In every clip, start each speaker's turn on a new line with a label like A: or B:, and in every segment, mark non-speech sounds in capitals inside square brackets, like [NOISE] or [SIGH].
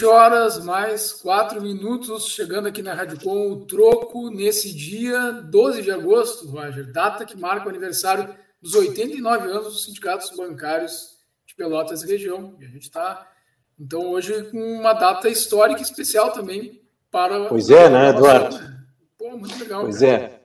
A: 20 horas mais 4 minutos, chegando aqui na Rádio Com, o troco nesse dia 12 de agosto, Roger, data que marca o aniversário dos 89 anos dos sindicatos bancários de Pelotas e região. E a gente está, então, hoje com uma data histórica especial também para.
B: Pois é, né, Eduardo? Pô, muito legal. Pois cara. é.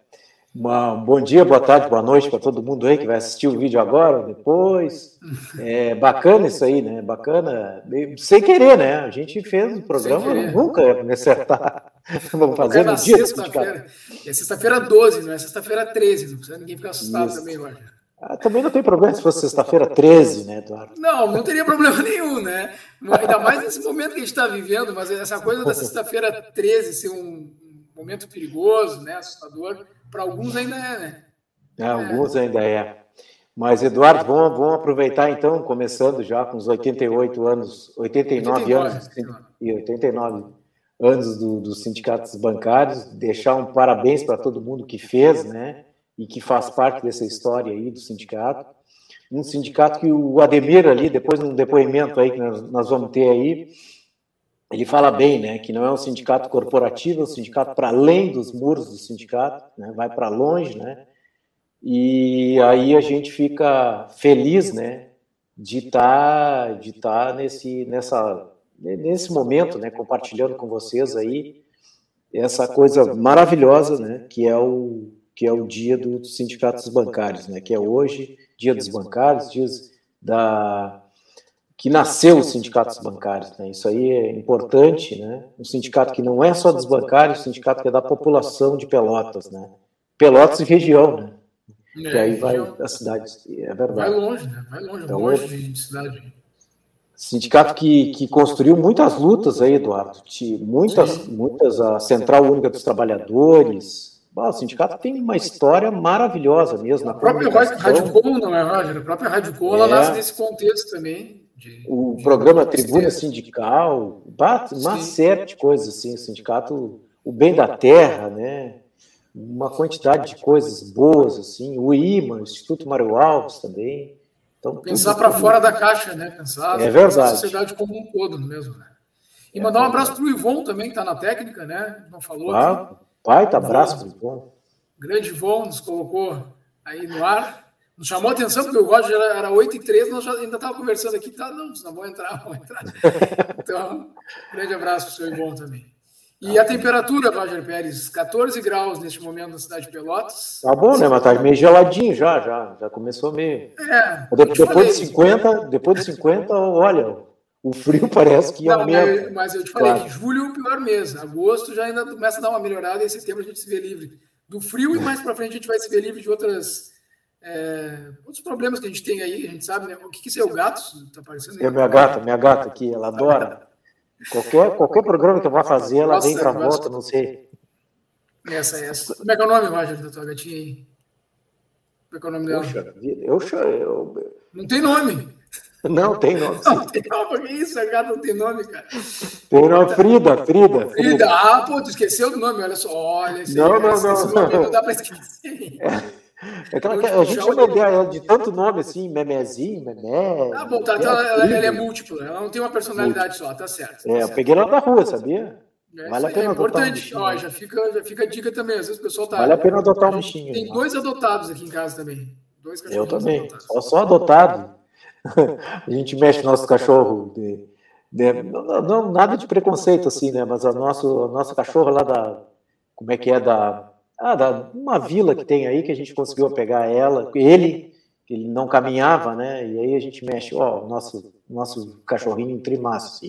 B: Uma, bom dia, boa tarde, boa noite para todo mundo aí que vai assistir o vídeo agora, depois. É bacana isso aí, né? Bacana, sem querer, né? A gente fez o programa, nunca ia me acertar. [LAUGHS]
A: Vamos fazer no dia sexta-feira. É sexta-feira 12, não é sexta-feira 13, não precisa ninguém ficar assustado isso. também, Roger.
B: Ah, também não tem problema se fosse sexta-feira 13, né, Eduardo?
A: Não, não teria problema [LAUGHS] nenhum, né? Ainda mais nesse momento que a gente está vivendo, mas essa coisa da sexta-feira 13 ser um momento perigoso, né, assustador para alguns ainda é, né? É,
B: alguns ainda é. Mas, Eduardo, vamos, vamos aproveitar então, começando já com os 88 anos, 89, 89 anos e 89 anos do, dos sindicatos bancários, deixar um parabéns para todo mundo que fez, né? E que faz parte dessa história aí do sindicato. Um sindicato que o Ademir ali, depois num depoimento aí que nós, nós vamos ter aí, ele fala bem, né, que não é um sindicato corporativo, é um sindicato para além dos muros do sindicato, né, vai para longe, né, e aí a gente fica feliz, né, de estar tá, de estar tá nesse nessa nesse momento, né, compartilhando com vocês aí essa coisa maravilhosa, né, que é o que é o dia dos sindicatos bancários, né, que é hoje, dia dos bancários, dias da que nasceu os sindicatos bancários. Né? Isso aí é importante, né? Um sindicato que não é só dos bancários, um sindicato que é da população de Pelotas, né? Pelotas e região, né? É, que aí vai a cidade, é verdade.
A: Vai longe, né? Vai longe, então, longe de cidade.
B: Sindicato que, que construiu muitas lutas aí, Eduardo. Muitas, Sim. muitas, a Central Única dos Trabalhadores. o sindicato tem uma história maravilhosa mesmo.
A: A própria Rádio Com, não é, Roger? A própria Rádio Com, ela é. nasce nesse contexto também.
B: De, o de programa Tribuna Sindical, uma série de coisas assim, o sindicato, o bem da terra, né? Uma quantidade de coisas boas assim, o IMA, o Instituto Mário Alves também.
A: Então, Pensar para fora da caixa, né? Pensar
B: é verdade. a
A: sociedade como um todo mesmo, né? E é mandar um abraço para o Ivon também, que está na técnica, né? Não falou.
B: Ah, pai, tá abraço para o Ivon.
A: Grande Ivon nos colocou aí no ar. Chamou atenção, porque o Roger era, era 8 e 13, nós já, ainda estávamos conversando aqui, tá, não, não vou entrar, vou entrar. [LAUGHS] Então, grande abraço para o seu Ibon também. E a temperatura, Roger Pérez, 14 graus neste momento na cidade de Pelotas.
B: Tá bom, né? Mas tá meio geladinho já, já, já começou meio. É, depois, depois de 50, depois de 50, olha, o frio parece que
A: ia mesmo. Mas eu te falei claro. que julho é o pior mês. Agosto já ainda começa a dar uma melhorada e em setembro a gente se vê livre do frio e mais para frente a gente vai se ver livre de outras é, outros problemas que a gente tem aí, a gente sabe, né? O que, que é o gato? Tá aparecendo?
B: É minha gata, minha gata aqui, ela adora. Qualquer, qualquer programa que eu vá fazer, ela Nossa, vem para volta, não sei.
A: Essa, essa. Como é que é o nome, Roger, da tua gatinha aí? Como é que é o nome dela?
B: Poxa, eu, eu...
A: Não tem nome.
B: Não, tem nome.
A: Sim. [LAUGHS] Não tem nome, que isso? A gata não tem nome, cara.
B: Tem nome, Frida, Frida.
A: Frida, ah, pô, tu esqueceu do nome, olha só, olha.
B: Não, não, não. Nome, não dá para esquecer. É. [LAUGHS] É aquela que a gente chama ideia de tanto nome assim, memezinho, memé.
A: Ah, bom, tá, tá, ela, ela, é múltipla, ela não tem uma personalidade só, tá certo. Tá
B: é,
A: certo.
B: eu peguei ela da rua, sabia?
A: É, vale a pena é importante, um ó, já fica, já fica a dica também. Às vezes o pessoal tá.
B: Vale a pena adotar um bichinho.
A: Tem dois adotados aqui em casa também. Dois
B: eu também. Só, só adotado. [LAUGHS] a gente mexe no nosso cachorro. De, de, não, não, nada de preconceito assim, né? Mas a nosso, a nossa cachorra lá da. Como é que é? Da ah, da, uma vila que tem aí que a gente conseguiu pegar ela, ele, ele não caminhava, né? E aí a gente mexe, ó, o nosso, nosso cachorrinho trimaço.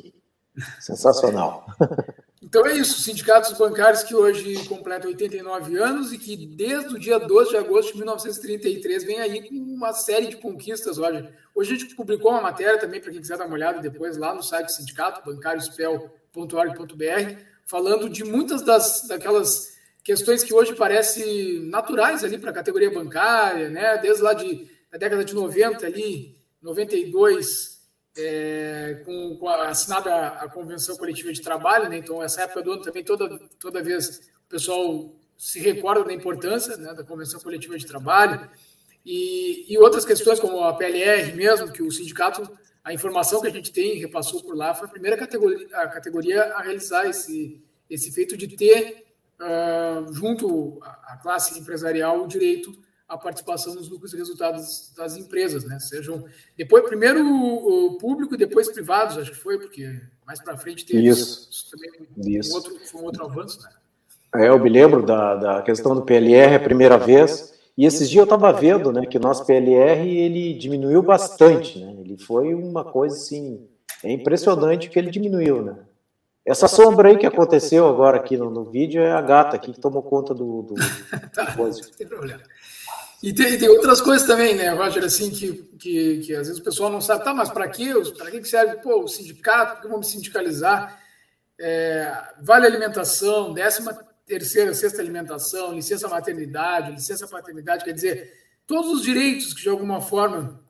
B: Sensacional. [LAUGHS]
A: Então é isso, sindicatos bancários que hoje completam 89 anos e que desde o dia 12 de agosto de 1933 vem aí com uma série de conquistas. Olha, hoje a gente publicou uma matéria também para quem quiser dar uma olhada depois lá no site do sindicato, bancáriospel.org.br, falando de muitas das daquelas questões que hoje parecem naturais ali para a categoria bancária, né? Desde lá de, da década de 90 ali, 92, é, com, com a, assinada a convenção coletiva de trabalho, né? Então essa época do ano também toda toda vez o pessoal se recorda da importância né, da convenção coletiva de trabalho e, e outras questões como a PLR mesmo que o sindicato a informação que a gente tem, repassou por lá, foi a primeira categoria a, categoria a realizar esse, esse feito de ter, uh, junto à classe empresarial, o direito à participação nos lucros e resultados das empresas, né? Sejam depois primeiro o público e depois privados, acho que foi porque mais para frente teve
B: isso,
A: isso também isso. Um outro, foi um outro avanço, né?
B: É, eu me lembro da, da questão do PLR a primeira vez e esses dias eu estava vendo, né, que o nosso PLR ele diminuiu bastante, né? Ele foi uma coisa assim, é impressionante que ele diminuiu, né? Essa sombra aí que aconteceu agora aqui no, no vídeo é a gata aqui que tomou conta do, do, [LAUGHS]
A: tá, Não tem problema. E tem, tem, outras coisas também, né, Roger, assim, que, que, que às vezes o pessoal não sabe, tá, mas para quê? Para que serve pô, o sindicato? Por que vamos sindicalizar? É, vale alimentação, décima terceira, sexta alimentação, licença maternidade, licença paternidade, quer dizer, todos os direitos que de alguma forma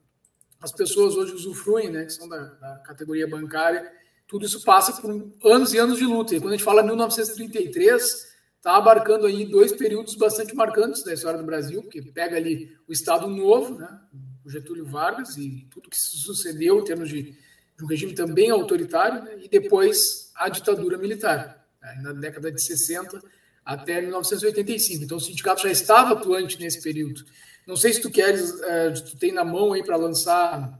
A: as pessoas hoje usufruem, né, que são da, da categoria bancária, tudo isso passa por anos e anos de luta. E quando a gente fala 1933, está abarcando aí dois períodos bastante marcantes da história do Brasil, que pega ali o Estado Novo, né, o Getúlio Vargas e tudo que se sucedeu em termos de, de um regime também autoritário, né, e depois a ditadura militar. Né, na década de 60, até 1985. Então o sindicato já estava atuante nesse período. Não sei se tu queres, uh, tu tem na mão aí para lançar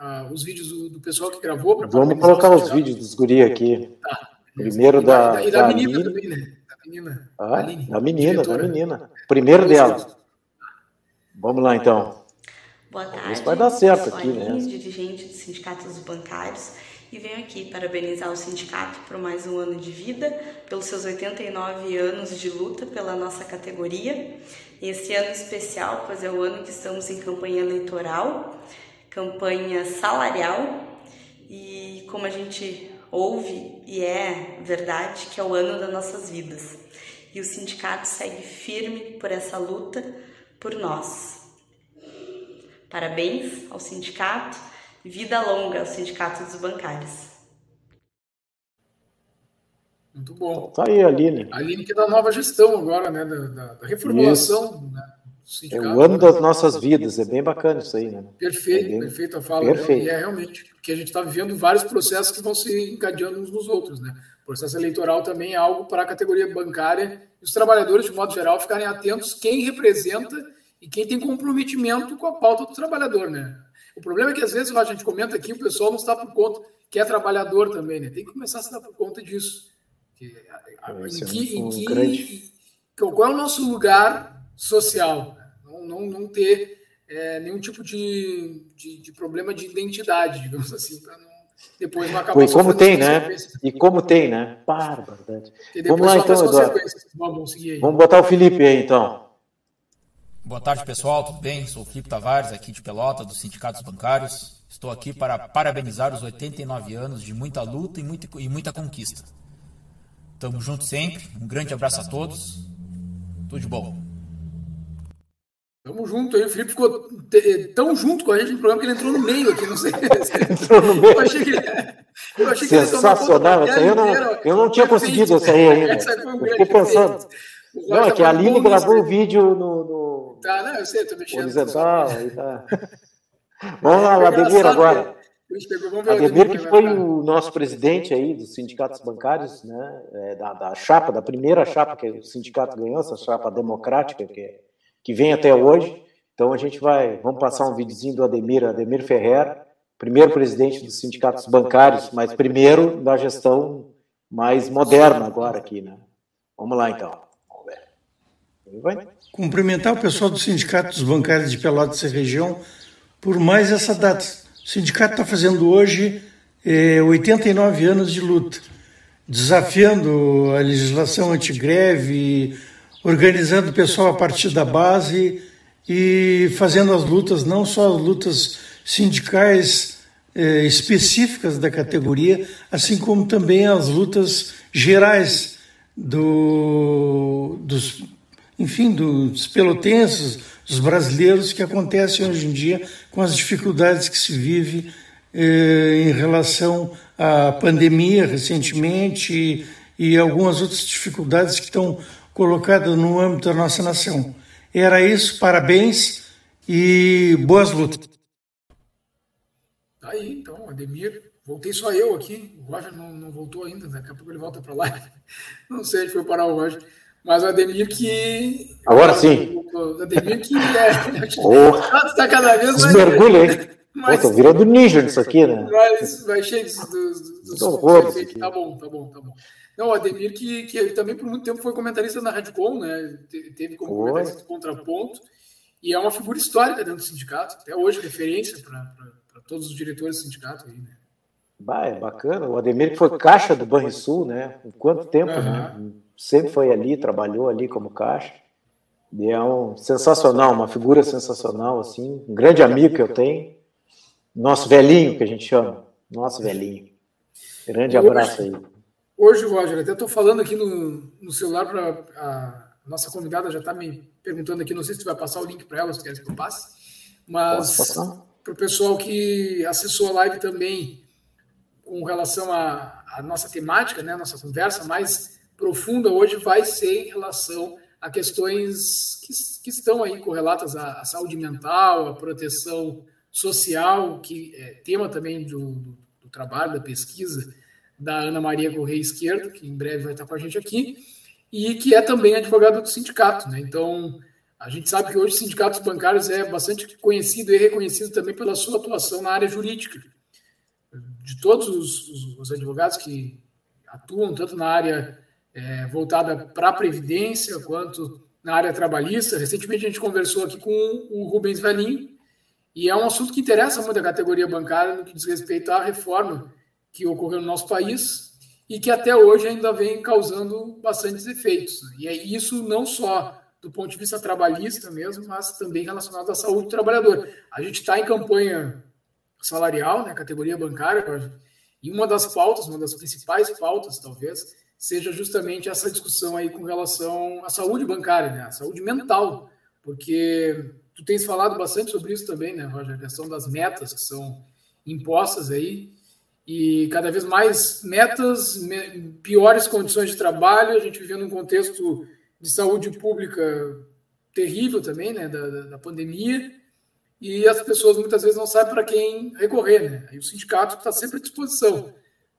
A: uh, os vídeos do, do, pessoal que gravou.
B: Vamos colocar os vídeos dos guri aqui. Tá. Primeiro e da, da,
A: e da, da menina Aline. também, né? Da menina.
B: Ah, Aline, da menina, da menina. Primeiro dela. Vamos lá então.
C: Boa tarde. Isso
B: vai dar certo aqui, né?
C: dirigente dos sindicatos bancários e venho aqui parabenizar o sindicato por mais um ano de vida, pelos seus 89 anos de luta pela nossa categoria. Esse ano especial, pois é o ano que estamos em campanha eleitoral, campanha salarial e como a gente ouve e é verdade que é o ano das nossas vidas. E o sindicato segue firme por essa luta por nós. Parabéns ao sindicato Vida longa ao Sindicato dos Bancários.
A: Muito bom.
B: Tá aí, Aline.
A: A Aline que é da nova gestão agora, né? Da, da, da reformulação né,
B: sindicato. É o ano das nossas vidas, é bem bacana isso aí, né?
A: Perfeito, é bem... perfeito a fala. Né? Perfeito. E é realmente, porque a gente está vivendo vários processos que vão se encadeando uns nos outros, né? O processo eleitoral também é algo para a categoria bancária e os trabalhadores, de modo geral, ficarem atentos quem representa e quem tem comprometimento com a pauta do trabalhador, né? O problema é que às vezes a gente comenta aqui, o pessoal não está por conta, que é trabalhador também, né? Tem que começar a se dar por conta disso. Que, em que, em que, qual é o nosso lugar social? Não, não, ter é, nenhum tipo de, de, de, problema de identidade, digamos assim, para não depois não acabar.
B: E como tem, né? E como tem, né? Bárbaro. Vamos lá então, Eduardo. Vamos, Vamos botar o Felipe aí então.
D: Boa tarde, pessoal. Tudo bem? Sou o Filipe Tavares, aqui de Pelota, dos Sindicatos Bancários. Estou aqui para parabenizar os 89 anos de muita luta e muita, e muita conquista. Tamo junto sempre. Um grande abraço a todos. Tudo de bom.
A: Tamo junto aí. O Felipe ficou tão junto com a gente no programa que ele entrou no meio aqui. Não sei. [LAUGHS]
B: entrou no meio. Eu achei que, eu achei Sensacional. Que ele eu, não, eu não tinha conseguido essa aí ainda. Eu fiquei pensando. Não, é que a Aline gravou o vídeo no, no
A: Tá, não, eu sei, eu tô mexendo.
B: Horizontal, aí tá. Vamos lá, o Ademir agora. Ademir, que foi o nosso presidente aí dos sindicatos bancários, né, é, da, da, chapa, da primeira chapa que o sindicato ganhou, essa chapa democrática que, que vem até hoje. Então a gente vai, vamos passar um videozinho do Ademir, Ademir Ferrer, primeiro presidente dos sindicatos bancários, mas primeiro da gestão mais moderna agora aqui, né? Vamos lá então.
E: Vai. Cumprimentar o pessoal do Sindicato dos Bancários de Pelotas e região por mais essa data. O sindicato está fazendo hoje é, 89 anos de luta, desafiando a legislação antigreve, organizando o pessoal a partir da base e fazendo as lutas, não só as lutas sindicais é, específicas da categoria, assim como também as lutas gerais do, dos enfim, dos pelotenses, dos brasileiros, que acontecem hoje em dia com as dificuldades que se vive eh, em relação à pandemia recentemente e, e algumas outras dificuldades que estão colocadas no âmbito da nossa nação. Era isso, parabéns e boas lutas.
A: Tá aí, então, Ademir. Voltei só eu aqui. O Roger não, não voltou ainda. Daqui a pouco ele volta para lá. [LAUGHS] Não sei onde foi parar o Roger. Mas o Ademir que.
B: Agora sim.
A: O Ademir que é. [LAUGHS] oh, está cada vez
B: mais. Mergulha, hein? Mas, Pô, virando ninja nisso aqui, né?
A: Mas vai cheio dos. dos, dos tá bom, tá bom, tá bom. Não, o Ademir, que, que também por muito tempo foi comentarista na Radcom, né? Teve como Oi. comentarista do contraponto. E é uma figura histórica dentro do sindicato, até hoje referência para todos os diretores do sindicato aí, né?
B: Bah, é bacana. O Ademir que foi caixa do Banrisul, né? Quanto tempo, uhum. né? Sempre foi ali, trabalhou ali como caixa. E é um sensacional, uma figura sensacional, assim. Um grande amigo que eu tenho. Nosso velhinho, que a gente chama. Nosso velhinho. Grande abraço aí.
A: Hoje, Roger, até estou falando aqui no, no celular para a nossa convidada já está me perguntando aqui, não sei se tu vai passar o link para ela, se quer que eu passe, mas para o pessoal que acessou a live também com relação à, à nossa temática, né, nossa conversa mais profunda hoje vai ser em relação a questões que, que estão aí correlatas à, à, saúde mental, à proteção social, que é tema também do, do, do trabalho, da pesquisa, da Ana Maria Correia Esquerdo, que em breve vai estar com a gente aqui, e que é também advogada do sindicato. Né? Então, a gente sabe que hoje o sindicatos bancários é bastante conhecido e reconhecido também pela sua atuação na área jurídica. De todos os, os, os advogados que atuam, tanto na área é, voltada para a Previdência, quanto na área trabalhista. Recentemente a gente conversou aqui com o Rubens Valim, e é um assunto que interessa muito a categoria bancária no que diz respeito à reforma que ocorreu no nosso país e que até hoje ainda vem causando bastantes efeitos. E é isso não só do ponto de vista trabalhista mesmo, mas também relacionado à saúde do trabalhador. A gente está em campanha salarial, né, categoria bancária, e uma das pautas, uma das principais pautas, talvez, seja justamente essa discussão aí com relação à saúde bancária, né, à saúde mental, porque tu tens falado bastante sobre isso também, né, Roger, a questão das metas que são impostas aí, e cada vez mais metas, piores condições de trabalho, a gente vivendo um contexto de saúde pública terrível também, né, da, da pandemia, e as pessoas muitas vezes não sabem para quem recorrer, né, e o sindicato está sempre à disposição,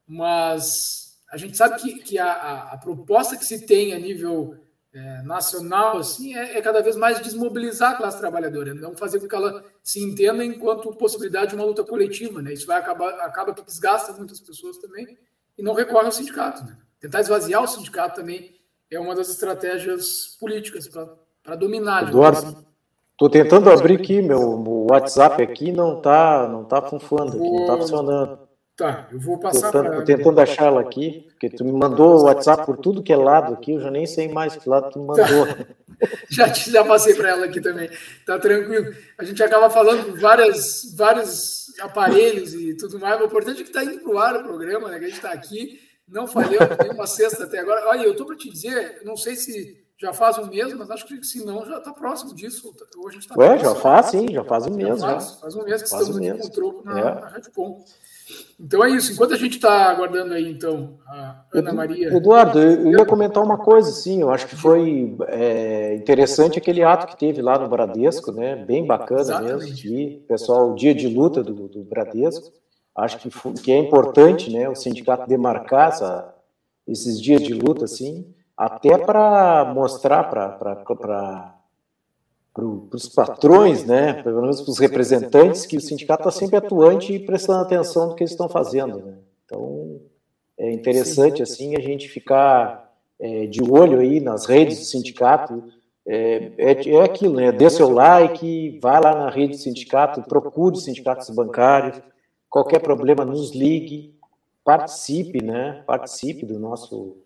A: mas a gente sabe que, que a, a, proposta que se tem a nível é, nacional assim é, é, cada vez mais desmobilizar a classe trabalhadora, não fazer com que ela se entenda enquanto possibilidade de uma luta coletiva, né? Isso vai acabar acaba que desgasta muitas pessoas também e não recorre ao sindicato, né? Tentar esvaziar o sindicato também é uma das estratégias políticas para dominar.
B: Eduardo, estou tentando abrir aqui meu, WhatsApp aqui não está não tá aqui, não está funcionando.
A: Tá, eu vou passar
B: para. Estou tentando achar ela aqui, porque tu me mandou o WhatsApp por tudo que é lado aqui, eu já nem sei mais que lado tu me mandou. Tá. [LAUGHS]
A: já, já passei para ela aqui também, tá tranquilo. A gente acaba falando várias, vários aparelhos e tudo mais, o importante é que está indo para o ar o programa, né? Que a gente está aqui, não falhou [LAUGHS] nenhuma sexta até agora. Olha, eu estou para te dizer, não sei se já faz um mês, mas acho que se não, já está próximo disso.
B: Hoje a gente tá Ué, já faz sim, já faz um mês. Já
A: faz, faz um mês que faz estamos um aqui com o troco na, é. na Redcom. Então é isso. Enquanto a gente está aguardando aí, então, a Ana Maria.
B: Eduardo, eu ia comentar uma coisa, sim. Eu acho que foi é, interessante aquele ato que teve lá no Bradesco, né? Bem bacana Exatamente. mesmo. De, pessoal, o dia de luta do, do Bradesco. Acho que, foi, que é importante, né? O sindicato demarcar essa, esses dias de luta, assim, até para mostrar para para os patrões, né, pelo menos para os representantes, que o sindicato está sempre atuante e prestando atenção no que eles estão fazendo. Né? Então, é interessante assim a gente ficar é, de olho aí nas redes do sindicato. É, é, é, aquilo, né? Dê seu like, vá lá na rede do sindicato, procure os sindicatos bancários. Qualquer problema, nos ligue, participe, né? Participe do nosso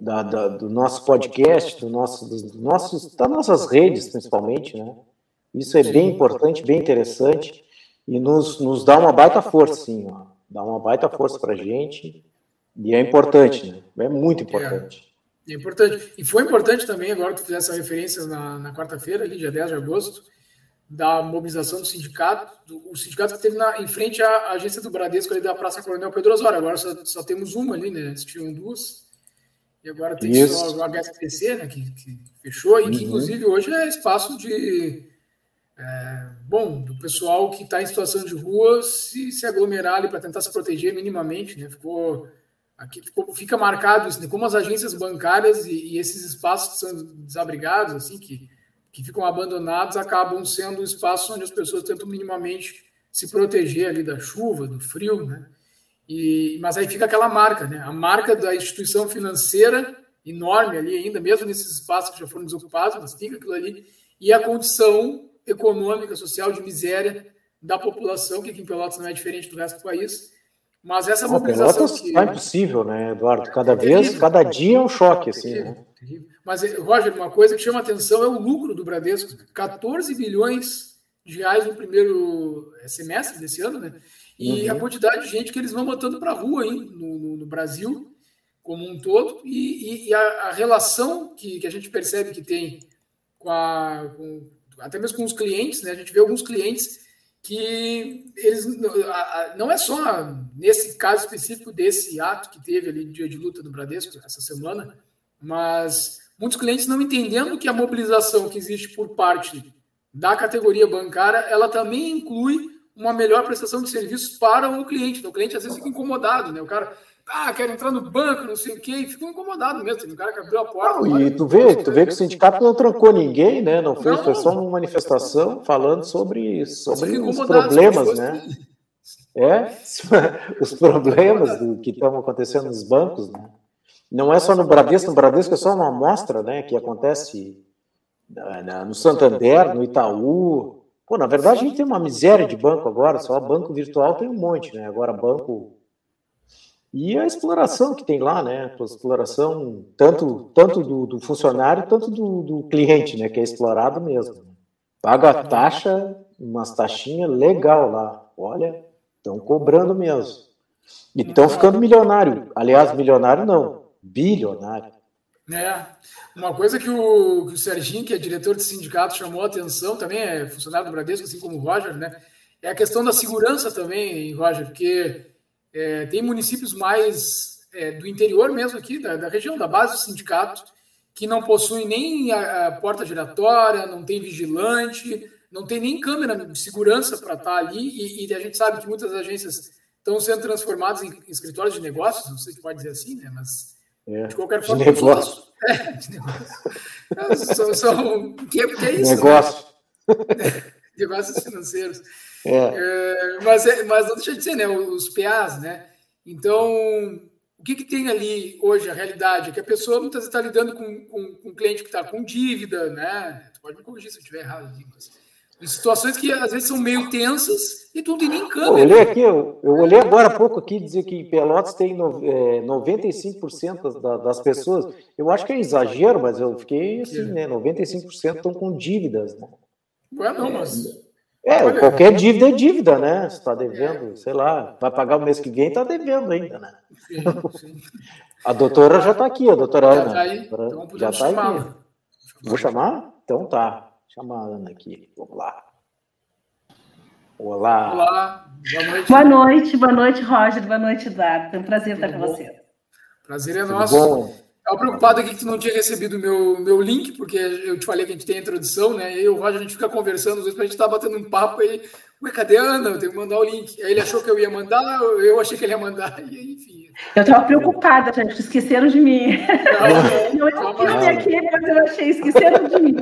B: da, da, do nosso podcast, do nosso, dos nossos, das nossas redes, principalmente, né? Isso é bem importante, bem interessante e nos, nos dá uma baita força, sim, ó. dá uma baita força para a gente e é importante, né? É muito importante.
A: É, é, importante. E foi importante também, agora que tu fizesse essa referência na, na quarta-feira, ali, dia 10 de agosto, da mobilização do sindicato, do, o sindicato que teve na, em frente à agência do Bradesco ali da Praça Coronel Pedro Osório. Agora só, só temos uma ali, né? Tinham duas. E agora tem Isso. só o HSBC, né, que, que fechou, e que uhum. inclusive hoje é espaço de, é, bom, do pessoal que está em situação de rua se, se aglomerar ali para tentar se proteger minimamente, né? Ficou aqui ficou, fica marcado isso, né? como as agências bancárias e, e, esses espaços que são desabrigados, assim, que, que ficam abandonados, acabam sendo espaços onde as pessoas tentam minimamente se proteger ali da chuva, do frio, né? E, mas aí fica aquela marca, né? A marca da instituição financeira enorme ali ainda, mesmo nesses espaços que já foram desocupados, mas fica aquilo ali, e a condição econômica, social de miséria da população, que aqui em Pelotas não é diferente do resto do país. Mas essa
B: Não, mobilização. Pelotas que... tá impossível, né, Eduardo? Cada é vez, cada dia é um choque, assim. Terrível, né?
A: terrível. Mas, Roger, uma coisa que chama atenção é o lucro do Bradesco: 14 bilhões de reais no primeiro é, semestre desse ano, né? E uhum. a quantidade de gente que eles vão botando para a rua aí no, no, no, Brasil como um todo, e, e, e a, a, relação que, que a gente percebe que tem com a, com, até mesmo com os clientes, né? A gente vê alguns clientes que eles não é só nesse caso específico desse ato que teve ali dia de luta do Bradesco essa semana, mas muitos clientes não entendendo que a mobilização que existe por parte da categoria bancária, ela também inclui uma melhor prestação de serviços para o cliente. Então, o cliente às vezes fica incomodado, né? O cara, ah, quero entrar no banco, não sei o quê, e ficou incomodado mesmo. Tem um cara que abriu a porta.
B: Não, e tu vê, tu vê que o sindicato não trancou ninguém, né? Não fez, foi só uma manifestação falando sobre, sobre os problemas, né? É, [LAUGHS] os problemas do que estão acontecendo nos bancos, né? Não é só no Bradesco, no Bradesco é só uma amostra, né? Que acontece no Santander, no Itaú. Pô, na verdade a gente tem uma miséria de banco agora, só banco virtual tem um monte, né? Agora banco e a exploração que tem lá, né? A exploração tanto, tanto do, do funcionário, tanto do, do, cliente, né? Que é explorado mesmo. Paga a taxa, umas taxinhas legal lá. Olha, estão cobrando mesmo. E estão ficando milionário. Aliás, milionário não, bilionário.
A: É. Uma coisa que o, que o Serginho, que é diretor de sindicato, chamou a atenção, também é funcionário do Bradesco, assim como o Roger, né? É a questão da segurança também, Roger, porque é, tem municípios mais é, do interior mesmo aqui, da, da, região, da base do sindicato, que não possuem nem a, a, porta giratória, não tem vigilante, não tem nem câmera de segurança para estar tá ali, e, e, a gente sabe que muitas agências estão sendo transformadas em, escritórios de negócios, não sei se pode dizer assim, né? Mas
B: é, de qualquer forma. De negócio.
A: É, de negócio. são, são, que, que é isso?
B: Negócio. [LAUGHS]
A: Né? Negócios financeiros. É. É, mas, é, mas não deixa de ser, né? Os PAs, né? Então, o que, que tem ali hoje, a realidade? É que a pessoa muitas vezes está lidando com, com, com, um cliente que está com dívida, né? Tu pode me corrigir se eu estiver errado aqui, mas situações que às vezes são meio tensas e tu não tem nem câmera.
B: Eu olhei aqui, eu, eu olhei agora há pouco aqui dizer que Pelotas tem no, é, 95% das, das pessoas. Eu acho que é exagero, mas eu fiquei assim, né? 95% estão com dívidas, né?
A: Ué, não, mas
B: é, Olha, qualquer dívida é dívida, né? Você está devendo, sei lá, vai pagar o mês que vem, está devendo ainda, né? [LAUGHS] A doutora já está aqui, a doutora Ana. Já, tá aí, então já está aqui. Vou chamar? Então tá. Chama a Ana aqui. Vamos lá. Olá.
A: Olá. Boa noite.
F: Boa noite, boa noite, Roger. Boa noite, Eduardo. É um prazer Tudo estar com bom? você.
A: Prazer é nosso. Bom. Estava preocupado aqui que tu não tinha recebido o meu, meu link, porque eu te falei que a gente tem a introdução, né? E o Roger, a gente fica conversando, às vezes a gente tá batendo um papo aí. Ué, cadê a Ana? Eu tenho que mandar o link. Aí ele achou que eu ia mandar, eu achei que ele ia mandar, [LAUGHS] e enfim.
F: Eu estava preocupada, gente, esqueceram de mim. Não, não, [LAUGHS] não eu aqui, mas eu achei, esqueceram de mim.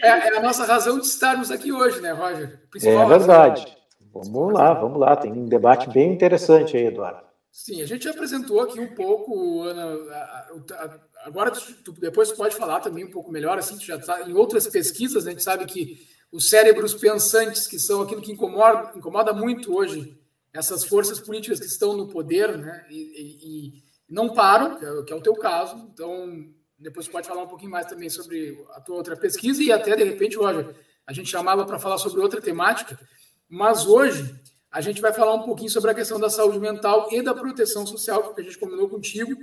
A: É, é, a nossa razão de estarmos aqui hoje, né, Roger?
B: é verdade. Vamos lá, vamos lá. Tem um debate bem interessante aí, Eduardo.
A: Sim, a gente apresentou aqui um pouco, Ana. Agora, tu, depois pode falar também um pouco melhor, assim, tu já tá, em outras pesquisas, né, a gente sabe que os cérebros pensantes, que são aquilo que incomoda, incomoda muito hoje, essas forças políticas que estão no poder, né, e, e, não param, é, que é, o teu caso. Então, depois tu pode falar um pouquinho mais também sobre a tua outra pesquisa e até, de repente, Roger, a gente chamava para falar sobre outra temática, mas hoje a gente vai falar um pouquinho sobre a questão da saúde mental e da proteção social, que a gente combinou contigo.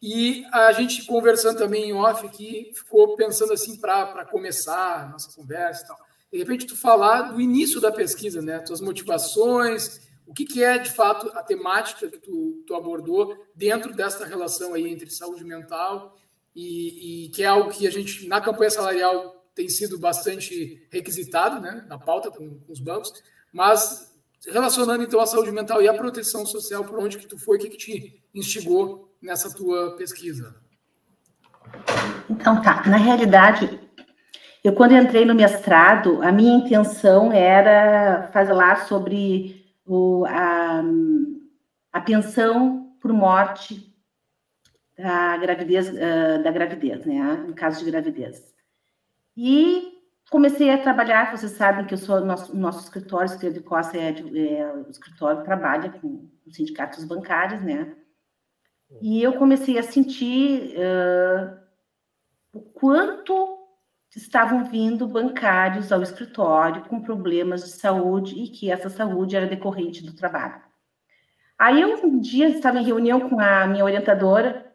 A: E a gente conversando também em off aqui, ficou pensando assim para começar a nossa conversa e tal. De repente, tu falar do início da pesquisa, né? Tuas motivações, o que, que é de fato a temática que tu, tu abordou dentro dessa relação aí entre saúde mental e, e, que é algo que a gente, na campanha salarial, tem sido bastante requisitado né, na pauta com, com os bancos, mas relacionando então a saúde mental e a proteção social, por onde que tu foi, o que, que te instigou nessa tua pesquisa?
F: Então tá, na realidade, eu quando entrei no mestrado, a minha intenção era falar sobre o, a, a pensão por morte da gravidez, da gravidez, né? No caso de gravidez. E comecei a trabalhar, vocês sabem que eu sou nosso, nosso escritório, de Costa é, é, o escritório trabalha com os sindicatos bancários, né? E eu comecei a sentir uh, o quanto estavam vindo bancários ao escritório com problemas de saúde e que essa saúde era decorrente do trabalho. Aí eu um dia estava em reunião com a minha orientadora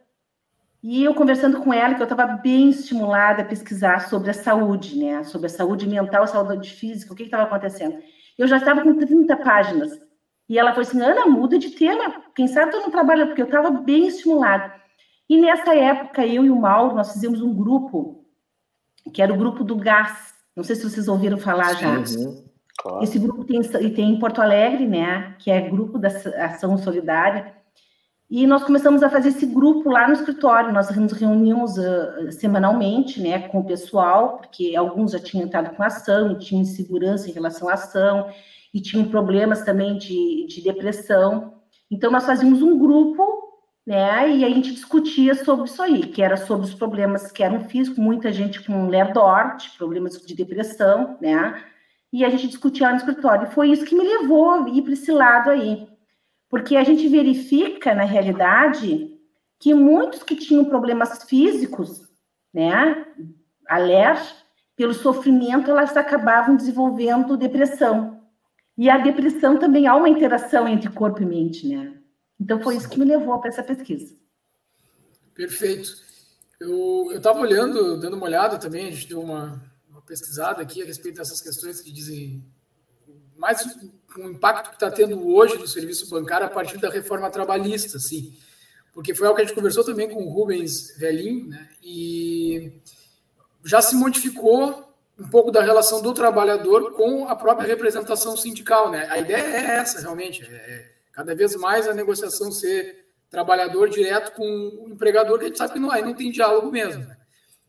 F: e eu conversando com ela que eu estava bem estimulada a pesquisar sobre a saúde, né? Sobre a saúde mental, a saúde física, o que estava acontecendo. Eu já estava com 30 páginas. E ela falou assim: Ana, muda de tema. Quem sabe tu não trabalha, porque eu estava bem estimulada. E nessa época, eu e o Mauro, nós fizemos um grupo, que era o grupo do gás. Não sei se vocês ouviram falar já. Uhum, claro. Esse grupo tem, tem em Porto Alegre, né? Que é grupo da Ação Solidária. E nós começamos a fazer esse grupo lá no escritório. Nós nos reunimos uh, semanalmente, né, com o pessoal, porque alguns já tinham entrado com ação, tinham insegurança em relação à ação, e tinham problemas também de, de depressão. Então, nós fazíamos um grupo, né, e a gente discutia sobre isso aí, que era sobre os problemas que eram físicos, muita gente com lerdort, problemas de depressão, né, e a gente discutia lá no escritório. E foi isso que me levou a ir para esse lado aí porque a gente verifica, na realidade, que muitos que tinham problemas físicos, né, aler, pelo sofrimento, elas acabavam desenvolvendo depressão. E a depressão também há uma interação entre corpo e mente, né? Então foi isso que me levou para essa pesquisa.
A: Perfeito. Eu estava olhando, dando uma olhada também, a gente deu uma, uma pesquisada aqui a respeito dessas questões que dizem mais o impacto que está tendo hoje no serviço bancário a partir da reforma trabalhista, sim. Porque foi algo que a gente conversou também com o Rubens Velhinho, né? E já se modificou um pouco da relação do trabalhador com a própria representação sindical, né? A ideia é essa, realmente, é, é cada vez mais a negociação ser trabalhador direto com o empregador, que a gente sabe que não, aí não tem diálogo mesmo. Né?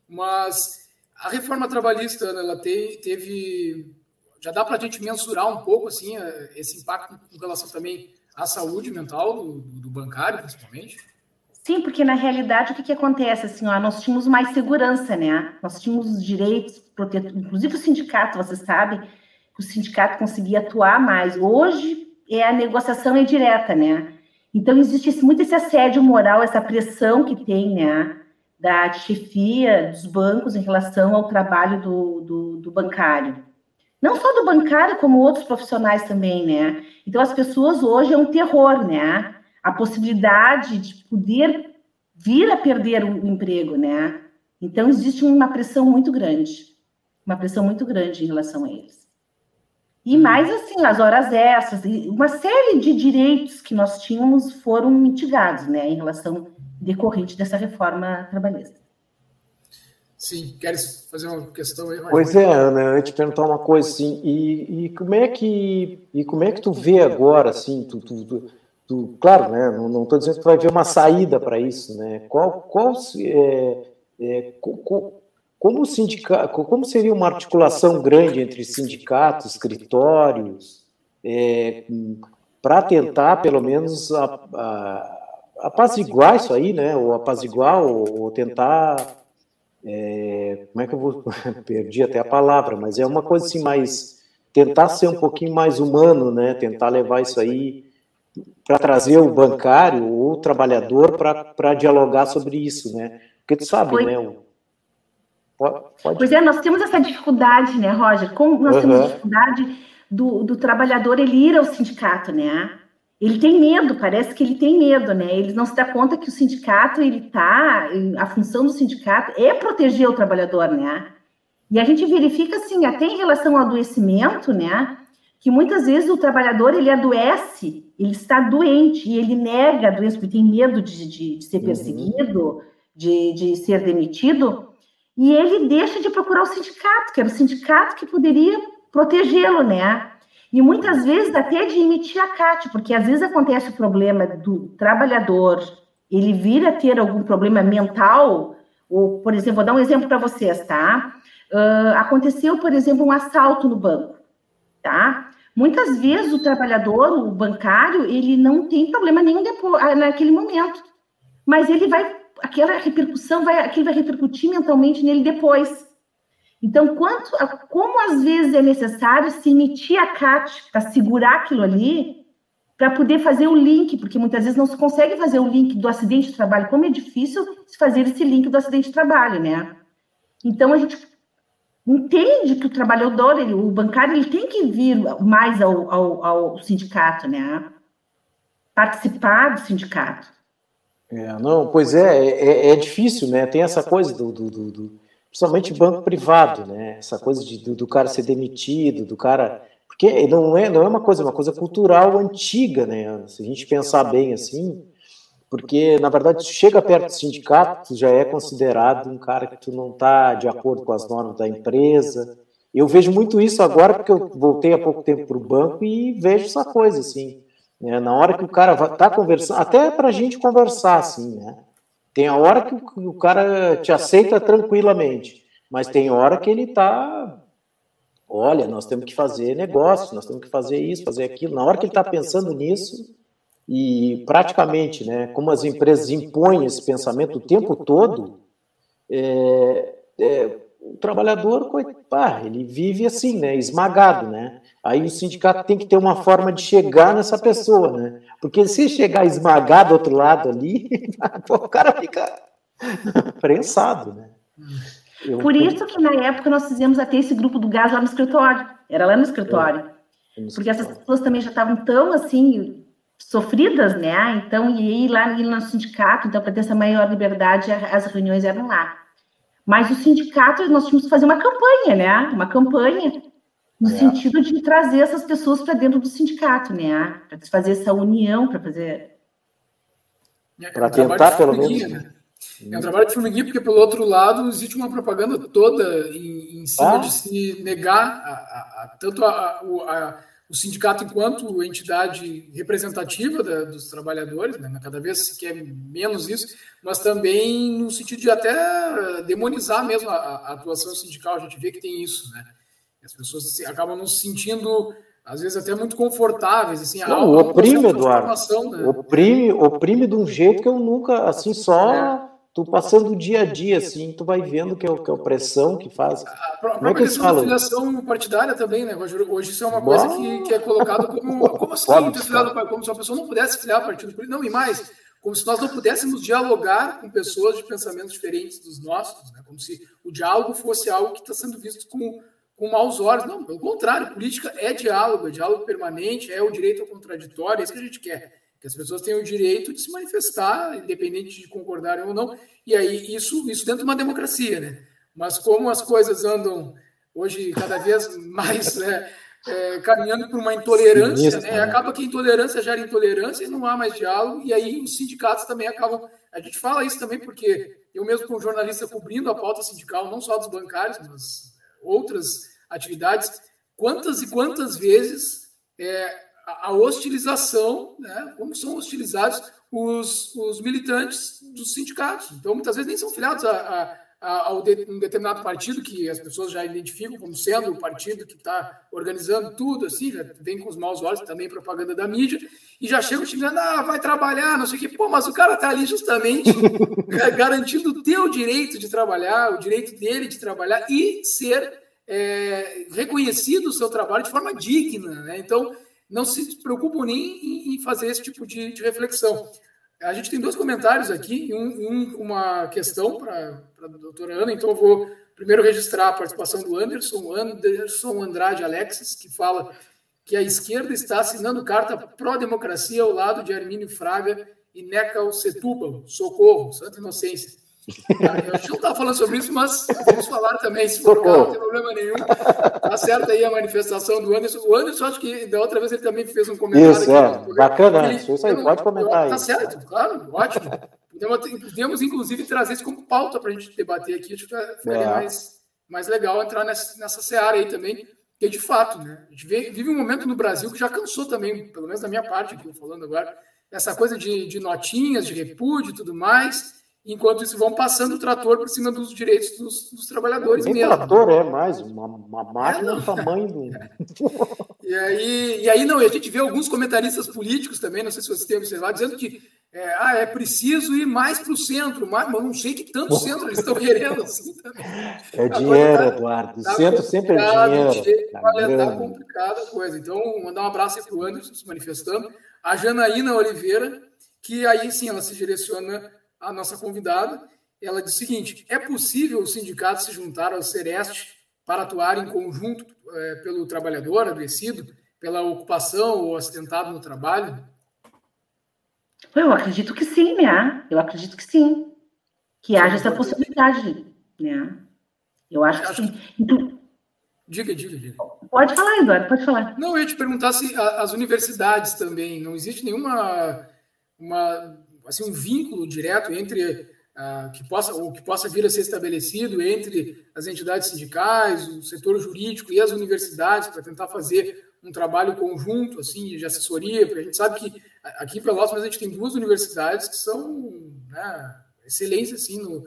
A: Mas a reforma trabalhista, ela teve já dá para a gente mensurar um pouco assim eh, esse impacto com relação também à saúde mental do, do bancário, principalmente?
F: Sim, porque na realidade o que, que acontece assim, ó, nós tínhamos mais segurança, né? Nós tínhamos os direitos, inclusive o sindicato, você sabe, que o sindicato conseguia atuar mais. Hoje é a negociação é direta, né? Então existe muito esse assédio moral, essa pressão que tem, né? Da chefia dos bancos em relação ao trabalho do, do, do bancário. Não só do bancário, como outros profissionais também, né? Então, as pessoas hoje é um terror, né? A possibilidade de poder vir a perder o emprego, né? Então, existe uma pressão muito grande, uma pressão muito grande em relação a eles. E mais assim, as horas extras, uma série de direitos que nós tínhamos foram mitigados, né, em relação decorrente dessa reforma trabalhista.
A: Sim, queres fazer uma questão aí?
B: Pois é, Ana, eu ia te perguntar uma coisa assim, e, e, como é que e como é que tu vê agora, assim, tu, tu, tu, tu claro, né, não estou dizendo que tu vai ver uma saída para isso, né, qual, qual é, é, como, sindica, como seria uma articulação grande entre sindicatos, escritórios, é, para tentar, pelo menos, a, a, apaziguar isso aí, né, ou apaziguar, ou, ou tentar é, como é que eu vou [LAUGHS] perdi até a palavra, mas é uma coisa assim mais tentar ser um pouquinho mais humano, né? Tentar levar isso aí para trazer o bancário ou o trabalhador para dialogar sobre isso, né? Porque tu sabe, né? O,
F: pode, pode... Pois é, nós temos essa dificuldade, né, Roger? Como nós uhum. temos dificuldade do, do trabalhador ele ir ao sindicato, né? Ele tem medo, parece que ele tem medo, né? Ele não se dá conta que o sindicato, ele tá, a função do sindicato é proteger o trabalhador, né? E a gente verifica, assim, até em relação ao adoecimento, né? Que muitas vezes o trabalhador, ele adoece, ele está doente e ele nega a doença porque tem medo de, de, de ser uhum. perseguido, uhum. de, de ser demitido. e ele deixa de procurar o sindicato, que era o sindicato que poderia protegê-lo, né? E muitas vezes até de emitir a CAT, porque às vezes acontece o problema do trabalhador, ele vir a ter algum problema mental, ou, por exemplo, vou dar um exemplo para vocês, tá? Uh, aconteceu, por exemplo, um assalto no banco, tá? Muitas vezes o trabalhador, o bancário, ele não tem problema nenhum depois, ah, naquele momento, mas ele vai, aquela repercussão vai, aquilo vai repercutir mentalmente nele depois. Então, quanto, como às vezes é necessário se emitir a CAT para segurar aquilo ali, para poder fazer o link, porque muitas vezes não se consegue fazer o link do acidente de trabalho, como é difícil se fazer esse link do acidente de trabalho, né? Então, a gente entende que o trabalhador, ele, o bancário, ele tem que vir mais ao, ao, ao sindicato, né? Participar do sindicato.
B: É, não, pois é, é, é, difícil, né? Tem essa coisa do, do, do, do principalmente banco privado, né? Essa coisa de, do, do, cara ser demitido, do cara, porque não é, não é uma coisa, é uma coisa cultural antiga, né? Se a gente pensar bem assim, porque, na verdade, tu chega perto do sindicato, tu já é considerado um cara que tu não está de acordo com as normas da empresa. Eu vejo muito isso agora, porque eu voltei há pouco tempo para o banco e vejo essa coisa, assim. Né? Na hora que o cara está conversando, até para a gente conversar, assim, né? Tem a hora que o, cara te aceita tranquilamente, mas tem hora que ele está olha, nós temos que fazer negócio, nós temos que fazer isso, fazer aquilo. Na hora que ele está pensando nisso, e praticamente, né, como as empresas impõem esse pensamento o tempo todo, é, é, o trabalhador, pá, ele vive assim, né, esmagado, né? Aí o sindicato tem que ter uma forma de chegar nessa pessoa, né? Porque se chegar esmagado do outro lado ali, [LAUGHS] o cara fica prensado, né?
F: Eu, Por isso que na época nós fizemos até esse grupo do gás lá no escritório. Era lá no escritório. É, Porque essas pessoas também já estavam tão assim sofridas, né? Então, e ir lá ir no sindicato, então, para ter essa maior liberdade, as reuniões eram lá. Mas o sindicato, nós tínhamos que fazer uma campanha, né? Uma campanha no é. sentido de trazer essas pessoas para dentro do sindicato, né? Para fazer essa união, para fazer.
B: É, para tentar, pelo menos. Né?
A: É um trabalho de formiguinha, porque, pelo outro lado, existe uma propaganda toda em, em cima ah. de se negar a, a, a tanto a, a o sindicato enquanto entidade representativa da, dos trabalhadores, né? cada vez se quer menos isso, mas também no sentido de até demonizar mesmo a, a atuação sindical, a gente vê que tem isso, né? As pessoas se, acabam não se sentindo, às vezes, até muito confortáveis, assim,
B: não, oprime, Eduardo, né? oprime, oprime de um jeito que eu nunca, assim, só... É tu passando o dia a dia, assim, tu vai vendo que é, que é a opressão que faz.
A: A própria é que questão da filiação partidária também, né, Hoje isso é uma coisa que, que é colocado como. [LAUGHS] Como assim ter filiado Como se uma pessoa não pudesse filiar a partido político. Não, e mais, como se nós não pudéssemos dialogar com pessoas de pensamentos diferentes dos nossos, né? como se o diálogo fosse algo que está sendo visto com, com maus olhos. Não, pelo contrário, política é diálogo, é diálogo permanente, é o direito ao contraditório, é isso que a gente quer que as pessoas têm o direito de se manifestar, independente de concordarem ou não, e aí isso, isso dentro de uma democracia, né? Mas como as coisas andam hoje cada vez mais é, é, caminhando por uma intolerância, né? acaba que a intolerância gera intolerância e não há mais diálogo, e aí os sindicatos também acabam. A gente fala isso também porque eu mesmo, como jornalista cobrindo a pauta sindical, não só dos bancários, mas outras atividades, quantas e quantas vezes é, a, hostilização, né, como são hostilizados os, os militantes dos sindicatos. Então, muitas vezes nem são filiados a, a, a, um determinado partido que as pessoas já identificam como sendo o partido que está organizando tudo, assim, já vem com os maus olhos, também propaganda da mídia, e já chega utilizando, ah, vai trabalhar, não sei o quê. Pô, mas o cara está ali justamente [LAUGHS] garantindo o teu direito de trabalhar, o direito dele de trabalhar e ser é, reconhecido o seu trabalho de forma digna, né? Então, não se preocupam nem em, fazer esse tipo de, de, reflexão. A gente tem dois comentários aqui, um, um uma questão para a doutora Ana, então eu vou primeiro registrar a participação do Anderson, Anderson Andrade Alexis, que fala que a esquerda está assinando carta pró-democracia ao lado de Armínio Fraga e Necal Setúbal. Socorro, Santa Inocência. A gente não estava falando sobre isso, mas vamos falar também, se for caso, não tem problema nenhum. Tá certo aí a manifestação do Anderson. O Anderson, acho que da outra vez ele também fez um comentário.
B: Isso, é. Bacana, ele, isso aí, pode comentar
A: Tá certo, claro, ótimo. Podemos, inclusive, trazer isso como pauta para a gente debater aqui. Acho que ficaria é. mais, mais legal entrar nessa, nessa seara aí também, porque de fato, né? A gente vive um momento no Brasil que já cansou também, pelo menos da minha parte aqui, falando agora, essa coisa de, de notinhas, de repúdio e tudo mais, enquanto isso vão passando o trator por cima dos direitos dos, dos trabalhadores
B: Nem
A: mesmo.
B: trator é mais, uma, uma máquina é, do tamanho do... [LAUGHS]
A: e, aí, e aí, não, e a gente vê alguns comentaristas políticos também, não sei se vocês têm observado, dizendo que é, ah, é preciso ir mais para o centro, mas não sei que tanto centro eles estão querendo assim também.
B: É dinheiro, tá, Eduardo. Tá o centro sempre é dinheiro.
A: Tá, tá complicada a coisa. Então, mandar um abraço para o Anderson se manifestando. A Janaína Oliveira, que aí sim ela se direciona à nossa convidada. Ela diz o seguinte: é possível o sindicato se juntar ao Sereste para atuar em conjunto é, pelo trabalhador adoecido, pela ocupação ou acidentado no trabalho?
F: Eu acredito que sim, né? Eu acredito que sim. Que haja essa possibilidade, né? Eu acho que sim. Então,
A: diga, diga, diga.
F: Pode falar, Eduardo, pode falar.
A: Não, eu ia te perguntar se as universidades também, não existe nenhuma uma, assim, um vínculo direto entre uh, que possa ou que possa vir a ser estabelecido entre as entidades sindicais, o setor jurídico e as universidades para tentar fazer um trabalho conjunto assim de assessoria, porque a gente sabe que aqui em Pelotas a gente tem duas universidades que são né, excelência assim no,